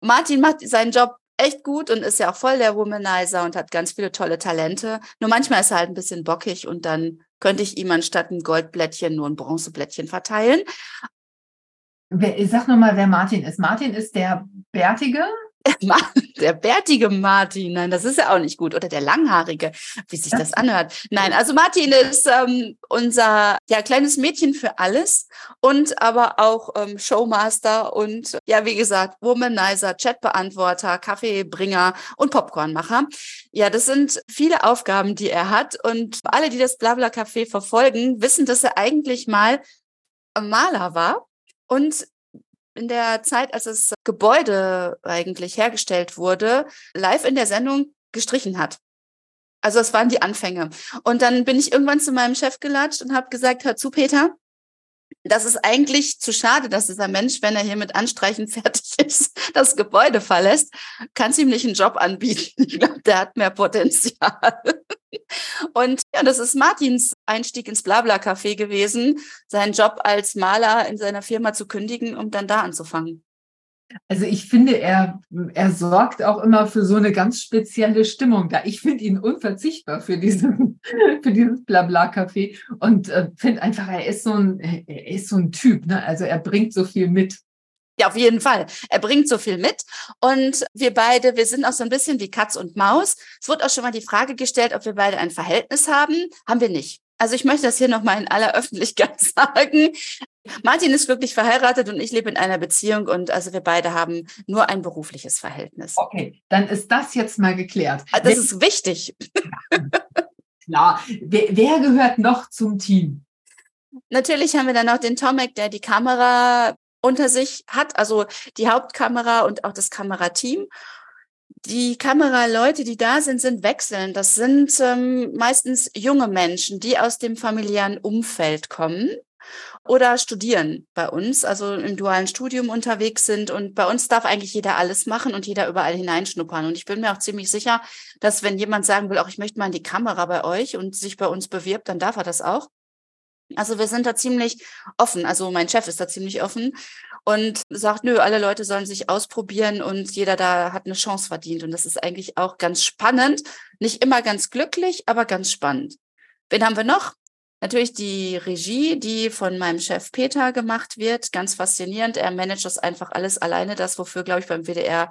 Martin macht seinen Job echt gut und ist ja auch voll der Womanizer und hat ganz viele tolle Talente. Nur manchmal ist er halt ein bisschen bockig und dann könnte ich ihm anstatt ein Goldblättchen nur ein Bronzeblättchen verteilen. Sag nochmal, wer Martin ist. Martin ist der Bärtige, der bärtige Martin, nein, das ist ja auch nicht gut. Oder der langhaarige, wie sich das [laughs] anhört. Nein, also Martin ist ähm, unser ja, kleines Mädchen für alles und aber auch ähm, Showmaster und ja, wie gesagt, Womanizer, Chatbeantworter, Kaffeebringer und Popcornmacher. Ja, das sind viele Aufgaben, die er hat. Und alle, die das Blabla Café verfolgen, wissen, dass er eigentlich mal Maler war und in der Zeit, als das Gebäude eigentlich hergestellt wurde, live in der Sendung gestrichen hat. Also das waren die Anfänge. Und dann bin ich irgendwann zu meinem Chef gelatscht und habe gesagt, hör zu, Peter, das ist eigentlich zu schade, dass dieser Mensch, wenn er hier mit Anstreichen [laughs] fertig ist, das Gebäude verlässt. Kannst ihm nicht einen Job anbieten. Ich glaube, der hat mehr Potenzial. Und ja, das ist Martins Einstieg ins Blabla-Café gewesen, seinen Job als Maler in seiner Firma zu kündigen, um dann da anzufangen. Also ich finde, er, er sorgt auch immer für so eine ganz spezielle Stimmung da. Ich finde ihn unverzichtbar für, diesen, [laughs] für dieses Blabla-Café und äh, finde einfach, er ist so ein, er ist so ein Typ. Ne? Also er bringt so viel mit. Ja, auf jeden Fall. Er bringt so viel mit. Und wir beide, wir sind auch so ein bisschen wie Katz und Maus. Es wurde auch schon mal die Frage gestellt, ob wir beide ein Verhältnis haben. Haben wir nicht. Also ich möchte das hier nochmal in aller Öffentlichkeit [laughs] sagen. Martin ist wirklich verheiratet und ich lebe in einer Beziehung und also wir beide haben nur ein berufliches Verhältnis. Okay, dann ist das jetzt mal geklärt. Ah, das wer, ist wichtig. [laughs] Klar. Wer, wer gehört noch zum Team? Natürlich haben wir dann noch den Tomek, der die Kamera unter sich hat, also die Hauptkamera und auch das Kamerateam. Die Kameraleute, die da sind, sind wechselnd. Das sind ähm, meistens junge Menschen, die aus dem familiären Umfeld kommen oder studieren bei uns, also im dualen Studium unterwegs sind. Und bei uns darf eigentlich jeder alles machen und jeder überall hineinschnuppern. Und ich bin mir auch ziemlich sicher, dass wenn jemand sagen will, auch ich möchte mal in die Kamera bei euch und sich bei uns bewirbt, dann darf er das auch. Also wir sind da ziemlich offen. Also mein Chef ist da ziemlich offen und sagt, nö, alle Leute sollen sich ausprobieren und jeder da hat eine Chance verdient. Und das ist eigentlich auch ganz spannend. Nicht immer ganz glücklich, aber ganz spannend. Wen haben wir noch? Natürlich die Regie, die von meinem Chef Peter gemacht wird. Ganz faszinierend. Er managt das einfach alles alleine. Das, wofür, glaube ich, beim WDR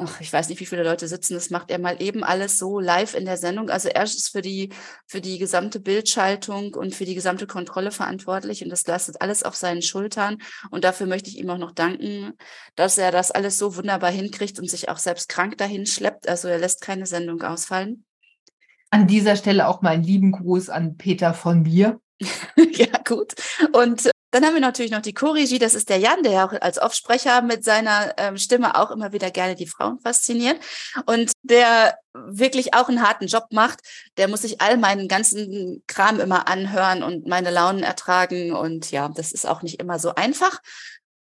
ach, ich weiß nicht, wie viele Leute sitzen, das macht er mal eben alles so live in der Sendung. Also er ist für die, für die gesamte Bildschaltung und für die gesamte Kontrolle verantwortlich und das lastet alles auf seinen Schultern. Und dafür möchte ich ihm auch noch danken, dass er das alles so wunderbar hinkriegt und sich auch selbst krank dahin schleppt. Also er lässt keine Sendung ausfallen. An dieser Stelle auch mal einen lieben Gruß an Peter von mir. [laughs] ja, gut. Und dann haben wir natürlich noch die Co-Regie, das ist der Jan, der ja auch als Offsprecher mit seiner ähm, Stimme auch immer wieder gerne die Frauen fasziniert und der wirklich auch einen harten Job macht. Der muss sich all meinen ganzen Kram immer anhören und meine Launen ertragen und ja, das ist auch nicht immer so einfach.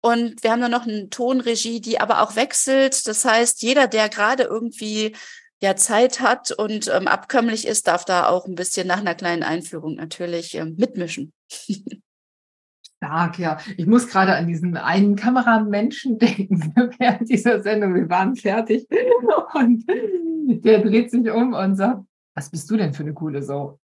Und wir haben dann noch eine Tonregie, die aber auch wechselt. Das heißt, jeder, der gerade irgendwie ja Zeit hat und ähm, abkömmlich ist, darf da auch ein bisschen nach einer kleinen Einführung natürlich ähm, mitmischen. [laughs] Stark, ja. Ich muss gerade an diesen einen Kameramenschen [laughs] denken während dieser Sendung. Wir waren fertig [laughs] und der dreht sich um und sagt, was bist du denn für eine coole Sau?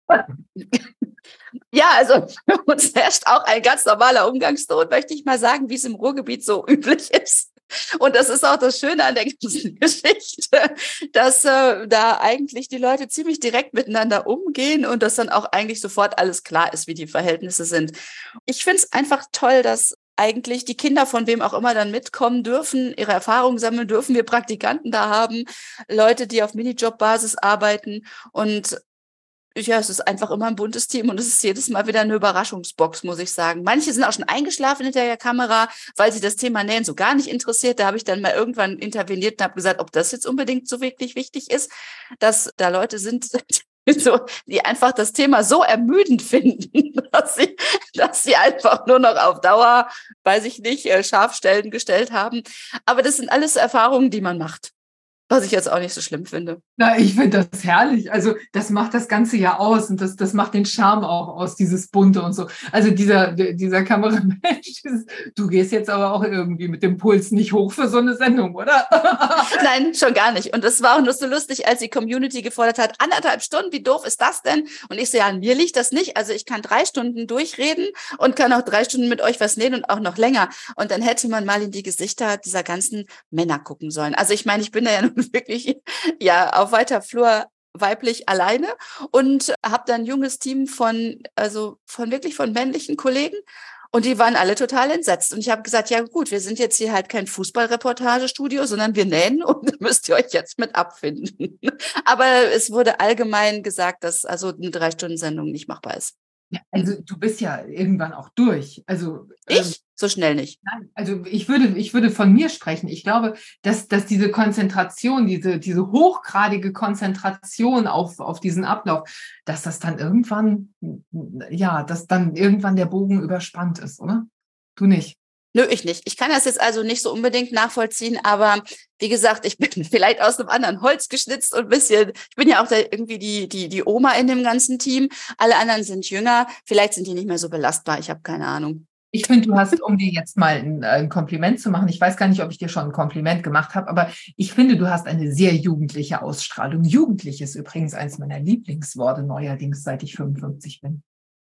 Ja, also für uns herrscht auch ein ganz normaler Umgangston, möchte ich mal sagen, wie es im Ruhrgebiet so üblich ist. Und das ist auch das Schöne an der ganzen [laughs] Geschichte, dass äh, da eigentlich die Leute ziemlich direkt miteinander umgehen und dass dann auch eigentlich sofort alles klar ist, wie die Verhältnisse sind. Ich finde es einfach toll, dass eigentlich die Kinder von wem auch immer dann mitkommen dürfen, ihre Erfahrungen sammeln dürfen, wir Praktikanten da haben, Leute, die auf Minijob-Basis arbeiten und ja, es ist einfach immer ein buntes Team und es ist jedes Mal wieder eine Überraschungsbox, muss ich sagen. Manche sind auch schon eingeschlafen hinter der Kamera, weil sie das Thema Nähen so gar nicht interessiert. Da habe ich dann mal irgendwann interveniert und habe gesagt, ob das jetzt unbedingt so wirklich wichtig ist, dass da Leute sind, [laughs] so, die einfach das Thema so ermüdend [laughs] finden, dass sie, dass sie einfach nur noch auf Dauer, weiß ich nicht, äh, Scharfstellen gestellt haben. Aber das sind alles Erfahrungen, die man macht. Was ich jetzt auch nicht so schlimm finde. Na, ich finde das herrlich. Also das macht das Ganze ja aus und das, das macht den Charme auch aus, dieses Bunte und so. Also dieser, dieser Kameramensch, [laughs] du gehst jetzt aber auch irgendwie mit dem Puls nicht hoch für so eine Sendung, oder? [laughs] Nein, schon gar nicht. Und das war auch nur so lustig, als die Community gefordert hat, anderthalb Stunden, wie doof ist das denn? Und ich so, ja, mir liegt das nicht. Also ich kann drei Stunden durchreden und kann auch drei Stunden mit euch was nähen und auch noch länger. Und dann hätte man mal in die Gesichter dieser ganzen Männer gucken sollen. Also ich meine, ich bin da ja nun [laughs] wirklich ja auf weiter Flur weiblich alleine und habe dann ein junges Team von also von wirklich von männlichen Kollegen und die waren alle total entsetzt. Und ich habe gesagt, ja gut, wir sind jetzt hier halt kein Fußballreportagestudio, sondern wir nähen und [laughs] müsst ihr euch jetzt mit abfinden. [laughs] Aber es wurde allgemein gesagt, dass also eine Drei-Stunden-Sendung nicht machbar ist. Ja, also du bist ja irgendwann auch durch. Also ich ähm, so schnell nicht. Nein, also ich würde, ich würde von mir sprechen. Ich glaube, dass, dass diese Konzentration, diese, diese hochgradige Konzentration auf, auf diesen Ablauf, dass das dann irgendwann, ja, dass dann irgendwann der Bogen überspannt ist, oder? Du nicht. Nö, ich nicht. Ich kann das jetzt also nicht so unbedingt nachvollziehen, aber wie gesagt, ich bin [laughs] vielleicht aus einem anderen Holz geschnitzt und ein bisschen, ich bin ja auch da irgendwie die, die, die Oma in dem ganzen Team. Alle anderen sind jünger. Vielleicht sind die nicht mehr so belastbar. Ich habe keine Ahnung. Ich finde, du hast, um dir jetzt mal ein, ein, Kompliment zu machen, ich weiß gar nicht, ob ich dir schon ein Kompliment gemacht habe, aber ich finde, du hast eine sehr jugendliche Ausstrahlung. Jugendlich ist übrigens eines meiner Lieblingsworte neuerdings, seit ich 55 bin.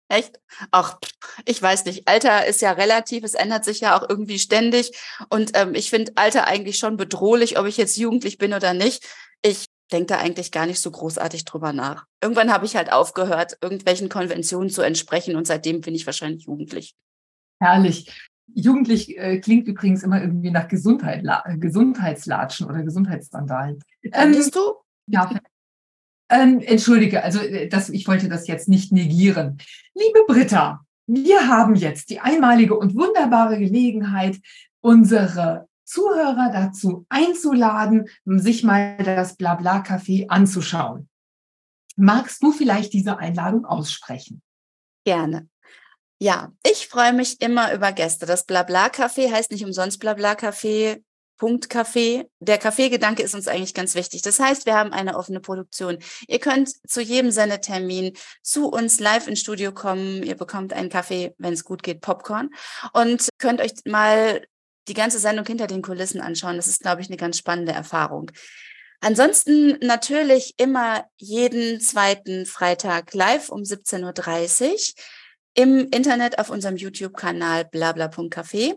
Echt? Ach, ich weiß nicht. Alter ist ja relativ, es ändert sich ja auch irgendwie ständig. Und ähm, ich finde Alter eigentlich schon bedrohlich, ob ich jetzt jugendlich bin oder nicht. Ich denke da eigentlich gar nicht so großartig drüber nach. Irgendwann habe ich halt aufgehört, irgendwelchen Konventionen zu entsprechen und seitdem bin ich wahrscheinlich jugendlich. Herrlich. Jugendlich äh, klingt übrigens immer irgendwie nach Gesundheit, Gesundheitslatschen oder Gesundheitsskandalen. Ähm, du? Ja, ähm, entschuldige, also äh, das, ich wollte das jetzt nicht negieren. Liebe Britta, wir haben jetzt die einmalige und wunderbare Gelegenheit, unsere Zuhörer dazu einzuladen, sich mal das Blabla-Café anzuschauen. Magst du vielleicht diese Einladung aussprechen? Gerne. Ja, ich freue mich immer über Gäste. Das Blabla-Café heißt nicht umsonst Blabla-Café. Punkt Kaffee. Der Kaffeegedanke ist uns eigentlich ganz wichtig. Das heißt, wir haben eine offene Produktion. Ihr könnt zu jedem Sendetermin zu uns live ins Studio kommen. Ihr bekommt einen Kaffee, wenn es gut geht, Popcorn und könnt euch mal die ganze Sendung hinter den Kulissen anschauen. Das ist, glaube ich, eine ganz spannende Erfahrung. Ansonsten natürlich immer jeden zweiten Freitag live um 17.30 Uhr im Internet auf unserem YouTube-Kanal blabla.café.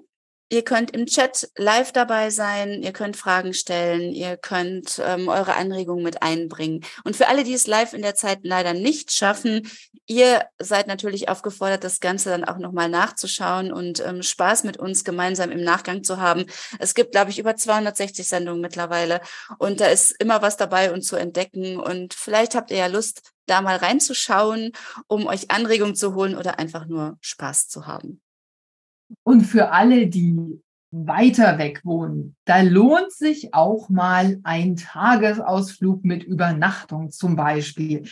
Ihr könnt im Chat live dabei sein, ihr könnt Fragen stellen, ihr könnt ähm, eure Anregungen mit einbringen. Und für alle, die es live in der Zeit leider nicht schaffen, ihr seid natürlich aufgefordert, das Ganze dann auch nochmal nachzuschauen und ähm, Spaß mit uns gemeinsam im Nachgang zu haben. Es gibt, glaube ich, über 260 Sendungen mittlerweile und da ist immer was dabei und zu entdecken. Und vielleicht habt ihr ja Lust, da mal reinzuschauen, um euch Anregungen zu holen oder einfach nur Spaß zu haben. Und für alle, die weiter weg wohnen, da lohnt sich auch mal ein Tagesausflug mit Übernachtung zum Beispiel.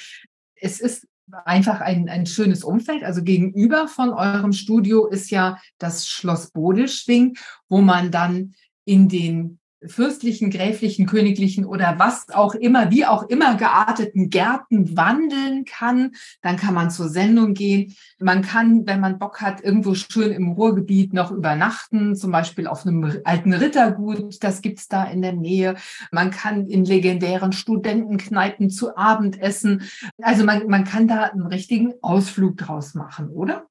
Es ist einfach ein, ein schönes Umfeld. Also gegenüber von eurem Studio ist ja das Schloss Bodelschwing, wo man dann in den fürstlichen, gräflichen, königlichen oder was auch immer, wie auch immer gearteten Gärten wandeln kann. Dann kann man zur Sendung gehen. Man kann, wenn man Bock hat, irgendwo schön im Ruhrgebiet noch übernachten, zum Beispiel auf einem alten Rittergut. Das gibt's da in der Nähe. Man kann in legendären Studentenkneipen zu Abend essen. Also man, man kann da einen richtigen Ausflug draus machen, oder?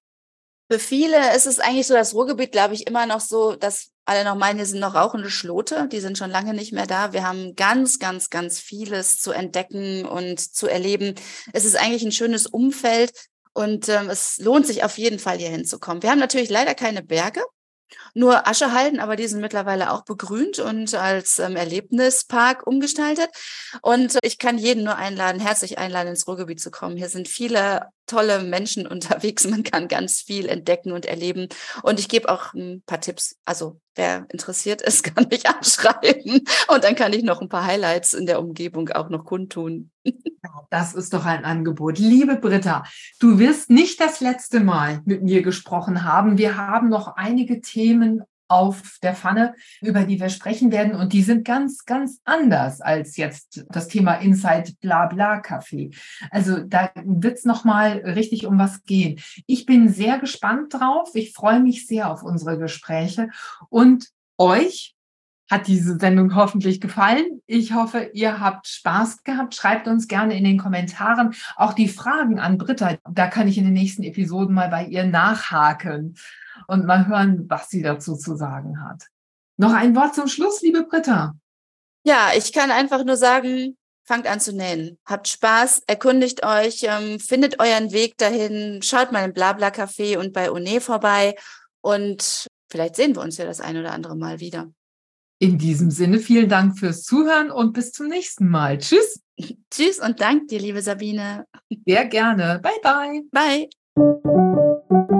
Für viele ist es eigentlich so, das Ruhrgebiet, glaube ich, immer noch so, dass alle noch meinen, die sind noch rauchende Schlote, die sind schon lange nicht mehr da. Wir haben ganz, ganz, ganz vieles zu entdecken und zu erleben. Es ist eigentlich ein schönes Umfeld und ähm, es lohnt sich auf jeden Fall hier hinzukommen. Wir haben natürlich leider keine Berge, nur Aschehalden, aber die sind mittlerweile auch begrünt und als ähm, Erlebnispark umgestaltet. Und ich kann jeden nur einladen, herzlich einladen, ins Ruhrgebiet zu kommen. Hier sind viele tolle Menschen [laughs] unterwegs. Man kann ganz viel entdecken und erleben. Und ich gebe auch ein paar Tipps. Also wer interessiert ist, [laughs] kann mich anschreiben. Und dann kann ich noch ein paar Highlights in der Umgebung auch noch kundtun. Das ist doch ein Angebot. Liebe Britta, du wirst nicht das letzte Mal mit mir gesprochen haben. Wir haben noch einige Themen auf der Pfanne, über die wir sprechen werden. Und die sind ganz, ganz anders als jetzt das Thema Inside Blabla Café. Also da wird es nochmal richtig um was gehen. Ich bin sehr gespannt drauf. Ich freue mich sehr auf unsere Gespräche und euch hat diese Sendung hoffentlich gefallen. Ich hoffe, ihr habt Spaß gehabt. Schreibt uns gerne in den Kommentaren auch die Fragen an Britta. Da kann ich in den nächsten Episoden mal bei ihr nachhaken und mal hören, was sie dazu zu sagen hat. Noch ein Wort zum Schluss, liebe Britta. Ja, ich kann einfach nur sagen, fangt an zu nähen. Habt Spaß, erkundigt euch, ähm, findet euren Weg dahin, schaut mal im Blabla Café und bei One vorbei und vielleicht sehen wir uns ja das ein oder andere Mal wieder. In diesem Sinne, vielen Dank fürs Zuhören und bis zum nächsten Mal. Tschüss. [laughs] Tschüss und dank dir, liebe Sabine. Sehr gerne. Bye, bye. Bye.